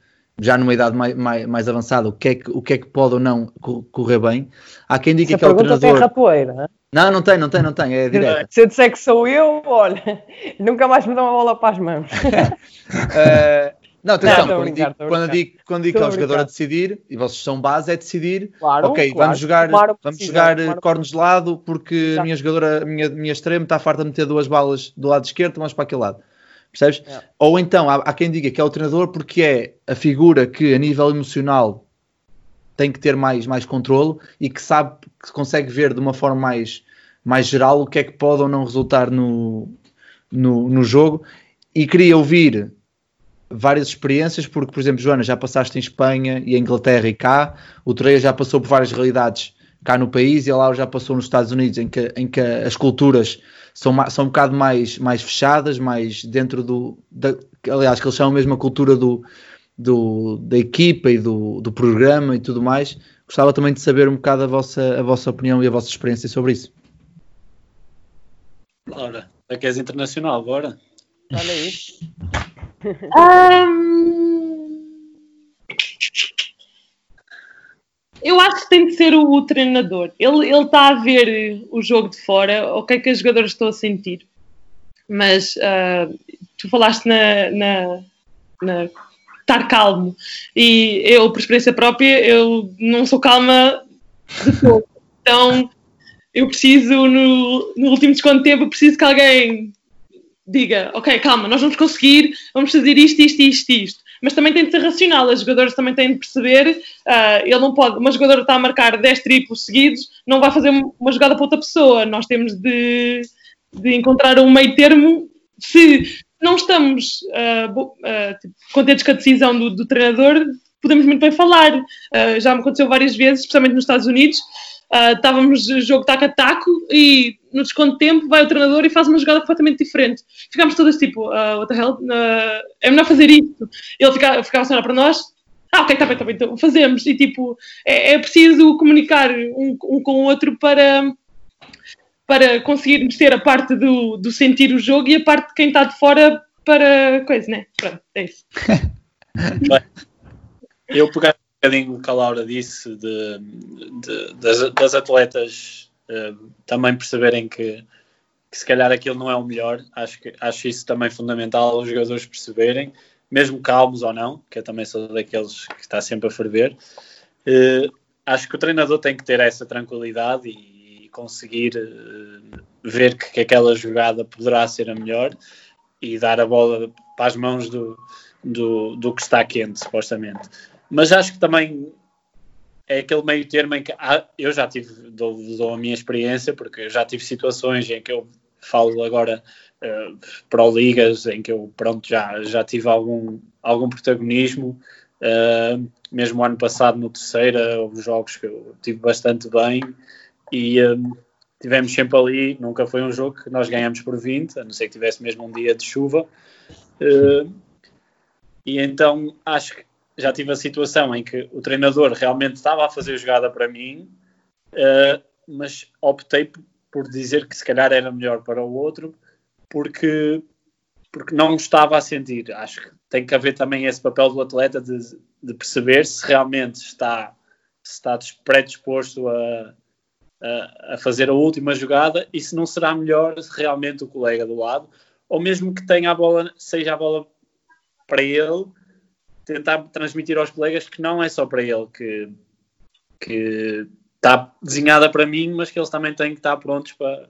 já numa idade mais, mais, mais avançada o que, é que, o que é que pode ou não correr bem. Há quem diga Essa que é o treinador. Tem rapoeira, não, não tem, não tem, não tem, é direto. Se eu disser que sou eu, olha, nunca mais me dá uma bola para as mãos. uh, Não, atenção, não, quando, digo, quando, digo, quando digo que é o jogador a decidir, e vocês são base, é decidir, claro, ok, claro, vamos jogar, claro, vamos jogar cornos de lado porque a minha jogadora, a minha, minha extrema está farta de meter duas balas do lado esquerdo, mas para aquele lado. Percebes? É. Ou então, há, há, quem diga que é o treinador porque é a figura que a nível emocional tem que ter mais, mais controle e que sabe, que consegue ver de uma forma mais, mais geral o que é que pode ou não resultar no, no, no jogo e queria ouvir várias experiências, porque, por exemplo, Joana, já passaste em Espanha e em Inglaterra e cá, o Toreia já passou por várias realidades cá no país e a Laura já passou nos Estados Unidos, em que, em que as culturas são, são um bocado mais, mais fechadas, mais dentro do. Da, aliás, que eles mesmo a cultura do, do, da equipa e do, do programa e tudo mais. Gostava também de saber um bocado a vossa, a vossa opinião e a vossa experiência sobre isso. Laura, é que és internacional, bora. Olha aí. Eu acho que tem de ser o, o treinador. Ele está a ver o jogo de fora, o que é que os jogadores estão a sentir. Mas uh, tu falaste na, na, na, estar calmo. E eu, por experiência própria, eu não sou calma de todo. Então, eu preciso, no, no último desconto de tempo, preciso que alguém diga, ok, calma, nós vamos conseguir, vamos fazer isto, isto, isto, isto. Mas também tem de ser racional, os jogadores também têm de perceber, uh, ele não pode, uma jogadora está a marcar 10 triplos seguidos, não vai fazer uma jogada para outra pessoa, nós temos de, de encontrar um meio termo, se não estamos uh, uh, tipo, contentes com a decisão do, do treinador, podemos muito bem falar. já me aconteceu várias vezes, especialmente nos Estados Unidos, Uh, estávamos jogo taco a taco e no desconto de tempo vai o treinador e faz uma jogada completamente diferente. Ficámos todas tipo, uh, what the hell? Uh, é melhor fazer isto. Ele ficava, ficava olhar para nós, ah, ok, está bem, está bem, então fazemos. E tipo, é, é preciso comunicar um, um, com o outro para, para conseguirmos ter a parte do, do sentir o jogo e a parte de quem está de fora para coisa, né? Pronto, é isso. Eu pegar bocadinho o que a Laura disse de, de das, das, atletas uh, também perceberem que, que se calhar aquilo não é o melhor, acho, que, acho isso também fundamental os jogadores perceberem mesmo calmos ou não, que eu também sou daqueles que está sempre a ferver, uh, acho que o treinador tem que ter essa tranquilidade e, e conseguir uh, ver que, que, aquela jogada poderá ser a melhor e dar a bola para as mãos do, do, do que está quente, supostamente. Mas acho que também é aquele meio termo em que ah, eu já tive, dou, dou, a minha experiência, porque eu já tive situações em que eu falo agora uh, Pro Ligas, em que eu pronto, já, já tive algum, algum protagonismo. Uh, mesmo ano passado no terceira, houve jogos que eu tive bastante bem e uh, tivemos sempre ali, nunca foi um jogo que nós ganhamos por 20, a não ser que tivesse mesmo um dia de chuva. Uh, e então acho que já tive a situação em que o treinador realmente estava a fazer jogada para mim, uh, mas optei por dizer que se calhar era melhor para o outro, porque, porque não estava a sentir. Acho que tem que haver também esse papel do atleta de, de perceber se realmente está, está predisposto a, a, a, fazer a última jogada e se não será melhor realmente o colega do lado, ou mesmo que tenha a bola, seja a bola para ele, tentar transmitir aos colegas que não é só para ele que, que está desenhada para mim, mas que eles também têm que estar prontos para,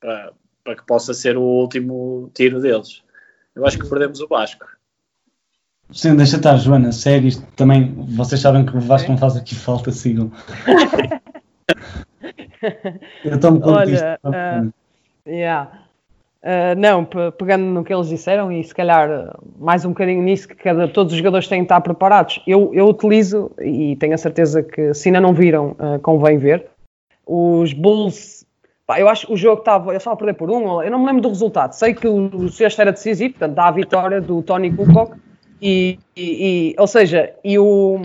para, para que possa ser o último tiro deles. Eu acho que perdemos o Vasco. Sim, deixa estar, Joana. Sério, isto também. Vocês sabem que o Vasco não faz aqui falta, sigam. Eu tomo conta disto. Uh, yeah. Uh, não, pegando no que eles disseram e se calhar mais um bocadinho nisso que cada, todos os jogadores têm que estar preparados. Eu, eu utilizo, e tenho a certeza que se ainda não viram, uh, convém ver, os Bulls. Pá, eu acho que o jogo estava, eu estava a perder por um, eu não me lembro do resultado. Sei que o, o sexto era decisivo, portanto dá a vitória do Tony Kukoc, e, e, e, ou seja, e o,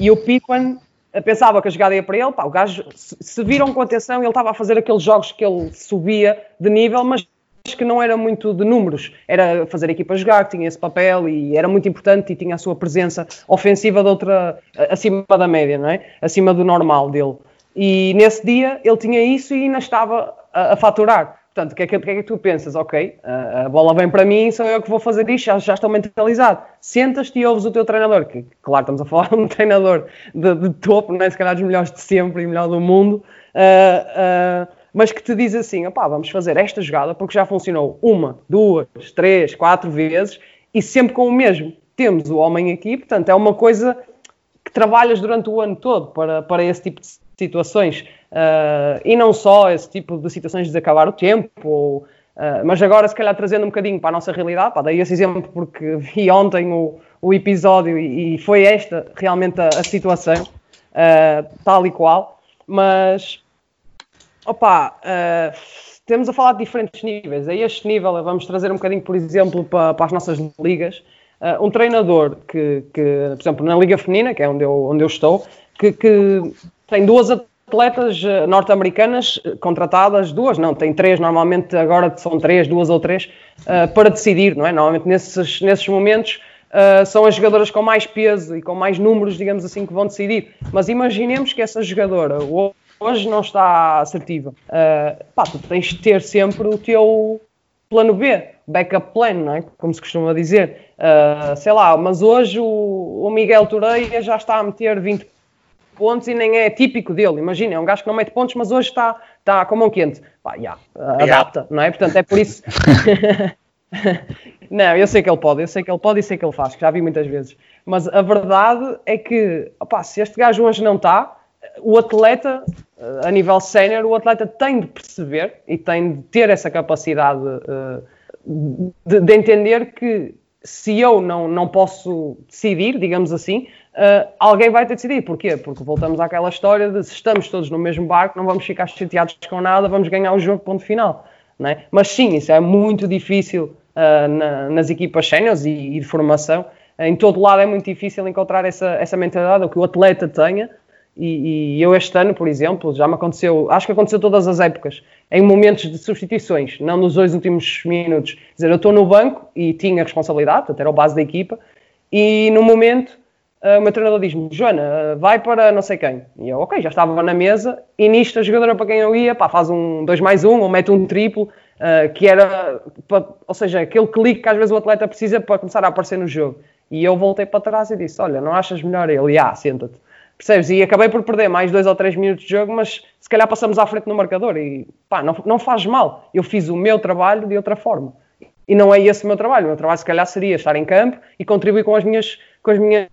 e o Piquan pensava que a jogada ia para ele, pá, o gajo, se, se viram com atenção, ele estava a fazer aqueles jogos que ele subia de nível, mas que não era muito de números, era fazer a equipa jogar, que tinha esse papel e era muito importante e tinha a sua presença ofensiva de outra, acima da média, não é? Acima do normal dele. E nesse dia ele tinha isso e ainda estava a, a faturar. Portanto, o que, é que, que, é que tu pensas? Ok, a, a, bola vem para mim, sou eu que vou fazer isto, já, já estou mentalizado. Sentas-te e ouves o teu treinador, que claro, estamos a falar de um treinador de, de topo, não é? se calhar dos melhores de sempre e melhor do mundo. Uh, uh, mas que te diz assim: opá, vamos fazer esta jogada porque já funcionou uma, duas, três, quatro vezes e sempre com o mesmo. Temos o homem aqui, portanto, é uma coisa que trabalhas durante o ano todo para, para esse tipo de situações. Uh, e não só esse tipo de situações de acabar o tempo, ou, uh, mas agora, se calhar, trazendo um bocadinho para a nossa realidade, pá, daí esse exemplo porque vi ontem o, o episódio e, e foi esta realmente a, a situação, uh, tal e qual. Mas Opa, uh, temos a falar de diferentes níveis. A este nível, vamos trazer um bocadinho, por exemplo, para, para as nossas ligas. Uh, um treinador que, que, por exemplo, na Liga Feminina, que é onde eu, onde eu estou, que, que tem duas atletas eh, norte-americanas contratadas, duas, não, tem três, normalmente agora são três, duas ou três, uh, para decidir, não é? Normalmente nesses, nesses momentos uh, são as jogadoras com mais peso e com mais números, digamos assim, que vão decidir. Mas imaginemos que essa jogadora, hoje não está assertiva. Uh, pá, tu tens de ter sempre o teu plano B, backup plan, não é? Como se costuma dizer. Uh, sei lá, mas hoje o, o, Miguel Toreia já está a meter 20 pontos e nem é típico dele. Imagina, é um gajo que não mete pontos, mas hoje está, está com mão quente. Pá, yeah, adapta, não é? Portanto, é por isso. não, eu sei que ele pode, eu sei que ele pode e sei que ele faz, que já vi muitas vezes. Mas a verdade é que, opá, se este gajo hoje não está, o atleta, a nível sénior, o atleta tem de perceber e tem de ter essa capacidade uh, de, de, entender que se eu não, não posso decidir, digamos assim, uh, alguém vai ter de decidir. Porquê? Porque voltamos àquela história de se estamos todos no mesmo barco, não vamos ficar chateados com nada, vamos ganhar o jogo, ponto final. É? Mas sim, isso é muito difícil uh, na, nas equipas séniores e, e, de formação, em todo lado é muito difícil encontrar essa, essa mentalidade, ou que o atleta tenha, e, e, eu este ano, por exemplo, já me aconteceu, acho que aconteceu todas as épocas, em momentos de substituições, não nos dois últimos minutos. Quer dizer, eu estou no banco e tinha responsabilidade, até era o base da equipa, e no momento uh, o meu treinador diz-me, Joana, vai para não sei quem. E eu, ok, já estava na mesa, e nisto a jogadora para quem eu ia, pá, faz um 2 mais 1 um, ou mete um triplo, uh, que era, ou seja, aquele clique que às vezes o atleta precisa para começar a aparecer no jogo. E eu voltei para trás e disse, olha, não achas melhor ele? Ah, senta-te. Percebes? E acabei por perder mais dois ou três minutos de jogo, mas se calhar passamos à frente no marcador e pá, não, não faz mal. Eu fiz o meu trabalho de outra forma. E não é esse o meu trabalho. O meu trabalho, se calhar, seria estar em campo e contribuir com as minhas, com as minhas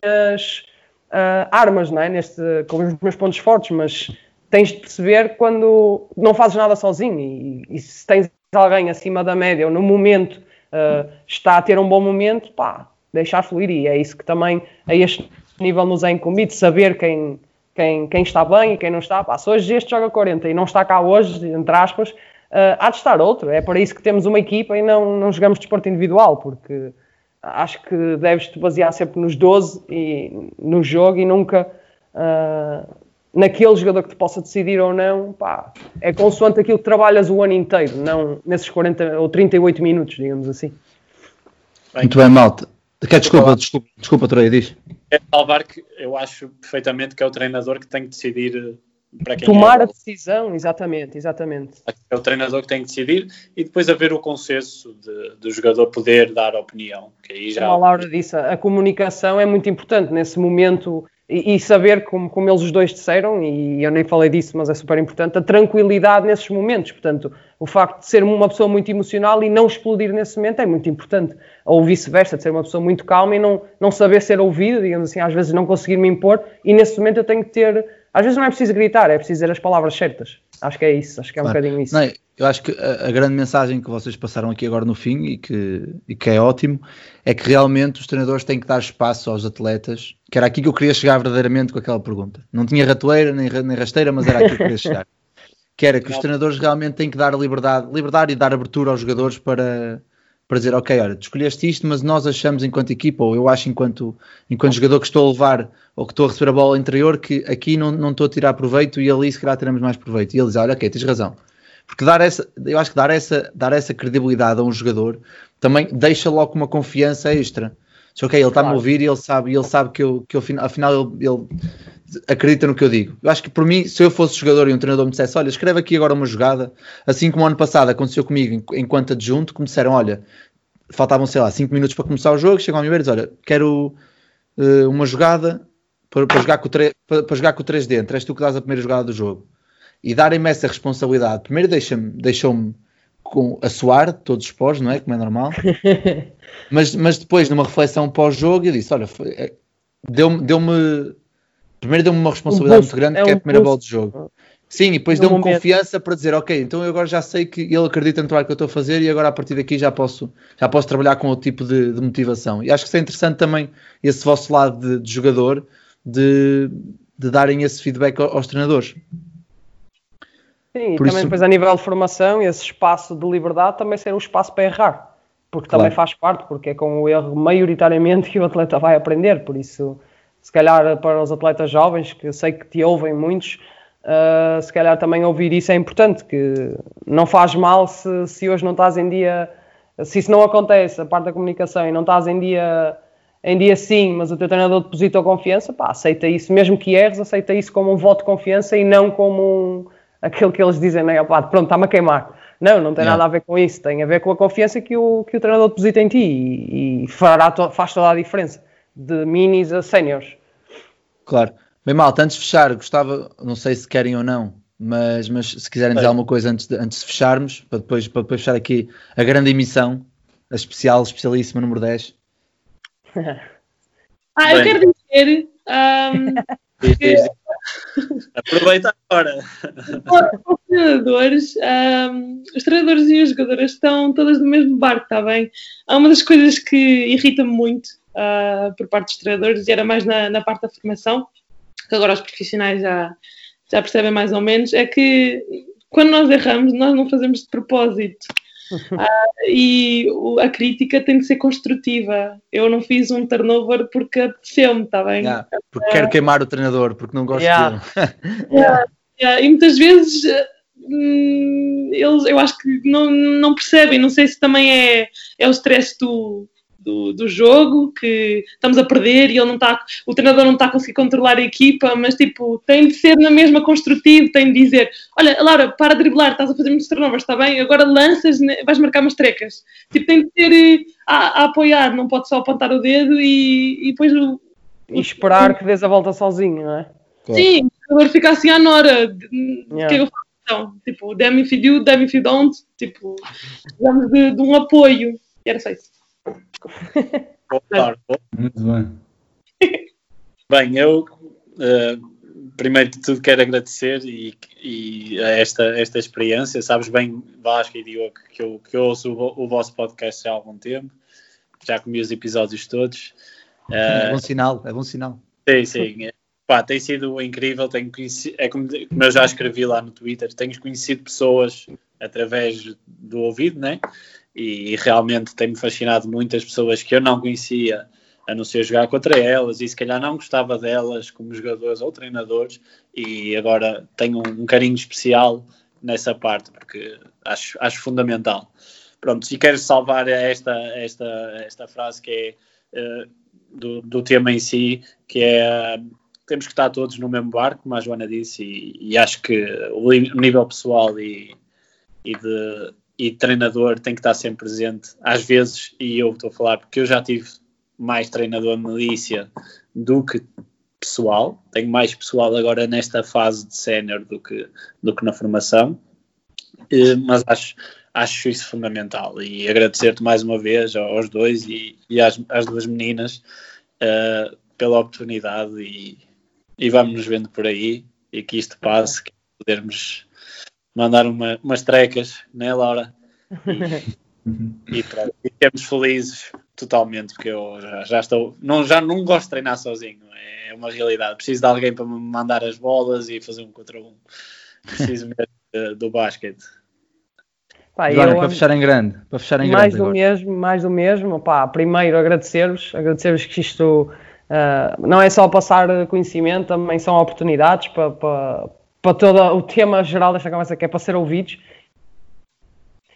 uh, armas, não é? Neste, com os meus pontos fortes. Mas tens de perceber quando não fazes nada sozinho e, e se tens alguém acima da média ou no momento uh, está a ter um bom momento, pá, deixar fluir. E é isso que também a este nível nos é incumbido, saber quem, quem, quem está bem e quem não está. Pá, se hoje este joga 40 e não está cá hoje, entre aspas, uh, há de estar outro. É para isso que temos uma equipa e não, não jogamos desporto individual, porque acho que deves-te basear sempre nos 12 e no jogo e nunca uh, naquele jogador que te possa decidir ou não. Pá, é consoante aquilo que trabalhas o ano inteiro, não nesses 40 ou 38 minutos, digamos assim. Muito bem, malta. Quer desculpa, desculpa, desculpa, Troia, diz. É salvar que eu acho perfeitamente que é o treinador que tem que decidir eh, para quem Tomar é. a decisão, exatamente, exatamente. É o treinador que tem que decidir e depois haver o consenso de, do jogador poder dar opinião. Que aí já... Como a Laura disse, a comunicação é muito importante nesse momento e, e, saber, como, como eles os dois disseram, e eu nem falei disso, mas é super importante, a tranquilidade nesses momentos. Portanto, o facto de ser uma pessoa muito emocional e não explodir nesse momento é muito importante. Ou vice-versa, de ser uma pessoa muito calma e não, não saber ser ouvido, digamos assim, às vezes não conseguir me impor, e nesse momento eu tenho que ter. Às vezes não é preciso gritar, é preciso dizer as palavras certas. Acho que é isso, acho que é um claro. bocadinho isso. Não, eu acho que a, a, grande mensagem que vocês passaram aqui agora no fim e que, e que é ótimo é que realmente os treinadores têm que dar espaço aos atletas, que era aqui que eu queria chegar verdadeiramente com aquela pergunta. Não tinha ratoeira nem, nem rasteira, mas era aqui que eu queria chegar. que era que os treinadores realmente têm que dar liberdade, liberdade e dar abertura aos jogadores para, para dizer, ok, olha, tu escolheste isto, mas nós achamos enquanto equipa, ou eu acho enquanto, enquanto jogador que estou a levar ou que estou a receber a bola interior, que aqui não, não estou a tirar proveito e ali se calhar teremos mais proveito. E ele diz, olha, ok, tens razão. Porque dar essa, eu acho que dar essa, dar essa credibilidade a um jogador também deixa logo uma confiança extra. Diz, ok, ele está-me claro. a ouvir e ele sabe, ele sabe que, eu, que eu, afinal ele, ele acredita no que eu digo. Eu acho que por mim, se eu fosse jogador e um treinador me dissesse, olha, escreve aqui agora uma jogada, assim como o ano passado aconteceu comigo enquanto adjunto, que me disseram, olha, faltavam, sei lá, 5 minutos para começar o jogo, chegam ao meu e dizem, olha, quero uh, uma jogada para, para, jogar com o 3, para, para, jogar com o 3 dentro, és tu que dás a primeira jogada do jogo. E darem-me essa responsabilidade, primeiro deixa-me, deixou-me com, a suar todos os pós, não é? Como é normal. mas, mas depois, numa reflexão pós-jogo, eu disse, olha, é, deu-me deu-me primeiro deu-me uma responsabilidade um muito grande, é que é a primeira bola do jogo. Sim, e depois deu-me confiança para dizer, ok, então eu agora já sei que ele acredita no trabalho que eu estou a fazer e agora a partir daqui já posso, já posso trabalhar com outro tipo de, de motivação. E acho que isso é interessante também, esse vosso lado de, de jogador, de, de, darem esse feedback aos, treinadores. Sim, Por e também isso... depois a nível de formação, esse espaço de liberdade também ser um espaço para errar, porque claro. também faz parte, porque é com o erro maioritariamente que o atleta vai aprender, por isso se calhar para os atletas jovens, que eu sei que te ouvem muitos, uh, se calhar também ouvir isso é importante, que não faz mal se, se hoje não estás em dia, se isso não acontece, a parte da comunicação, e não estás em dia, em dia sim, mas o teu treinador deposita confiança, pá, aceita isso, mesmo que erres, aceita isso como um voto de confiança e não como um, aquele que eles dizem, né, pronto, está-me a queimar. Não, não tem nada a ver com isso, tem a ver com a confiança que o, que o treinador deposita em ti e, e fará to, faz toda a diferença de minis a séniores. Claro. Bem, malta, antes de fechar, gostava, não sei se querem ou não, mas, mas se quiserem dizer alguma coisa antes de, antes de fecharmos, para depois, para depois fechar aqui a grande emissão, a especial, especialíssima número 10. ah, eu quero dizer. Um, que... Aproveita agora. Os treinadores, um, os treinadores e os jogadores estão todas no mesmo barco, está bem? Há uma das coisas que irrita-me muito uh, por parte dos treinadores e era mais na, na, parte da formação, que agora os profissionais já, já percebem mais ou menos, é que quando nós erramos, nós não fazemos de propósito. Uh, e o, a crítica tem que ser construtiva. Eu não fiz um turnover porque apeteceu-me, está bem? Yeah, porque quero queimar o treinador, porque não gosto Yeah. dele. Yeah, yeah, E muitas vezes hum, eles, eu acho que não, não percebem. Não sei se também é, é o stress do, do, do jogo, que estamos a perder e ele não está, o treinador não está a conseguir controlar a equipa, mas tipo, tem de ser na mesma construtivo, tem de dizer: Olha, Laura, para de driblar, estás a fazer muitos turnovers, está bem? Agora lanças, né, vais marcar umas trecas. Tipo, tem de ser eh, a, a apoiar, não pode só apontar o dedo e, e depois o, E esperar que dês a volta sozinho, não é? Claro. Sim, o jogador fica assim à nora. de- O Yeah. que é que eu faço então? Tipo, damn if you do, damn if you don't. Tipo, precisamos de, de um apoio. E era só isso. Bom. Muito bem. Bem, eu eh, primeiro de tudo quero agradecer e, e a esta, esta experiência. Sabes bem, Vasco e Diogo, que eu, que eu ouço o, o vosso podcast já há algum tempo, já comi os episódios todos. É Eh, bom sinal, é bom sinal. Sim, sim. É, Pá, tem sido incrível. Tenho conhecido, é como, como eu já escrevi lá no Twitter, tenho conhecido pessoas através do ouvido, né? E, realmente tem-me fascinado muitas pessoas que eu não conhecia, a não ser jogar contra elas, e se calhar não gostava delas como jogadores ou treinadores, e agora tenho um, carinho especial nessa parte, porque acho, acho fundamental. Pronto, e quero salvar esta, esta, esta frase que é eh, do, do tema em si, que é temos que estar todos no mesmo barco, como a Joana disse, e, e acho que o nível pessoal e, e de, e de treinador tem que estar sempre presente. Às vezes, e eu estou a falar porque eu já tive mais treinador milícia do que pessoal, tenho mais pessoal agora nesta fase de sénior do que, do que na formação, Eh, mas acho, acho isso fundamental e agradecer-te mais uma vez aos dois e, e às, às duas meninas eh, pela oportunidade e, e vamos nos vendo por aí e que isto passe, que podermos mandar uma, umas trecas, né Laura? E, e pronto, ficamos felizes totalmente, porque eu já, já estou, não, já não gosto de treinar sozinho, é uma realidade. Preciso de alguém para me mandar as bolas e fazer um contra um. Preciso mesmo do basquete. Pá, Joana, eu- para fechar em grande, para fechar em mais grande do agora. mesmo, mais do mesmo. Pá, primeiro agradecer-vos, agradecer-vos que isto ah, não é só passar conhecimento, também são oportunidades para, para, para todo o tema geral desta conversa que é para ser ouvidos.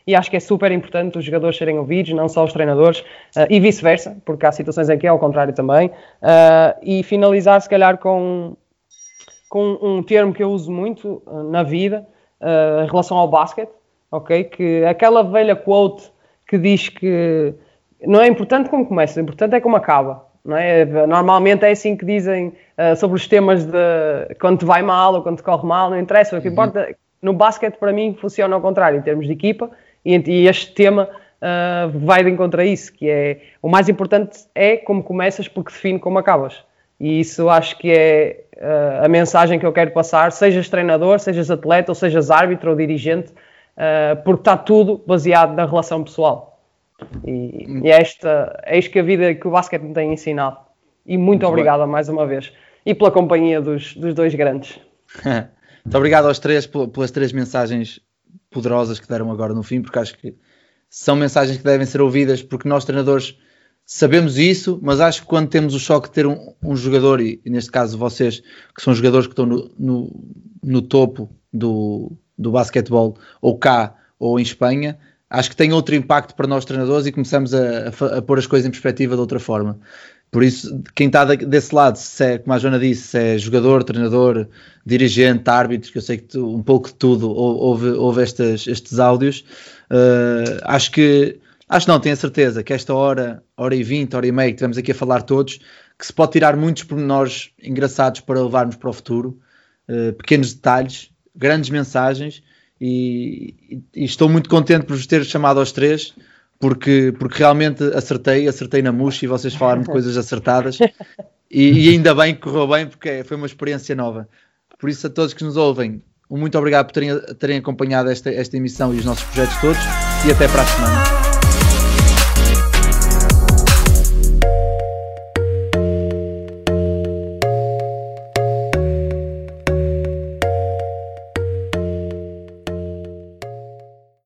E acho que é super importante os jogadores serem ouvidos, não só os treinadores, ah, e vice-versa, porque há situações em que é ao contrário também. Ah, e finalizar, se calhar, com, com um termo que eu uso muito ah, na vida, em relação ao basquete, ok? Que aquela velha quote que diz que não é importante como começa, o importante é como acaba. Não é? Normalmente é assim que dizem ah, sobre os temas de quando te vai mal ou quando te corre mal, não interessa. O que importa, no basquete, para mim, funciona ao contrário, em termos de equipa, e, e este tema ah, vai de encontro a isso, que é o mais importante é como começas, porque define como acabas. E isso acho que é ah, a mensagem que eu quero passar, sejas treinador, sejas atleta, ou sejas árbitro ou dirigente, ah, porque está tudo baseado na relação pessoal. E, e é, esta, é isto que a vida, que o basquete me tem ensinado. E muito, Muito obrigado mais uma vez. E pela companhia dos, dos dois grandes. Muito obrigado aos três pel- pelas três mensagens poderosas que deram agora no fim, porque acho que são mensagens que devem ser ouvidas, porque nós treinadores sabemos isso, mas acho que quando temos o choque de ter um, um jogador, e, neste caso vocês, que são jogadores que estão no, no, no topo do, do basquetebol, ou cá, ou em Espanha, acho que tem outro impacto para nós treinadores e começamos a, a a pôr as coisas em perspectiva de outra forma. Por isso, quem está desse lado, é, como a Joana disse, se é jogador, treinador, dirigente, árbitro, que eu sei que tu- um pouco de tudo ou- houve, houve estas, estes áudios, eh, acho que, acho não, tenho a certeza que esta hora, hora e vinte, hora e meia que tivemos aqui a falar todos, que se pode tirar muitos pormenores engraçados para levarmos para o futuro, eh, pequenos detalhes, grandes mensagens, e, e- e estou muito contente por vos ter chamado aos três, porque, porque realmente acertei, acertei na mousse e vocês falaram de coisas acertadas e, e ainda bem que correu bem porque foi uma experiência nova. Por isso a todos que nos ouvem, muito obrigado por terem, terem acompanhado esta, esta emissão e os nossos projetos todos e até para a semana.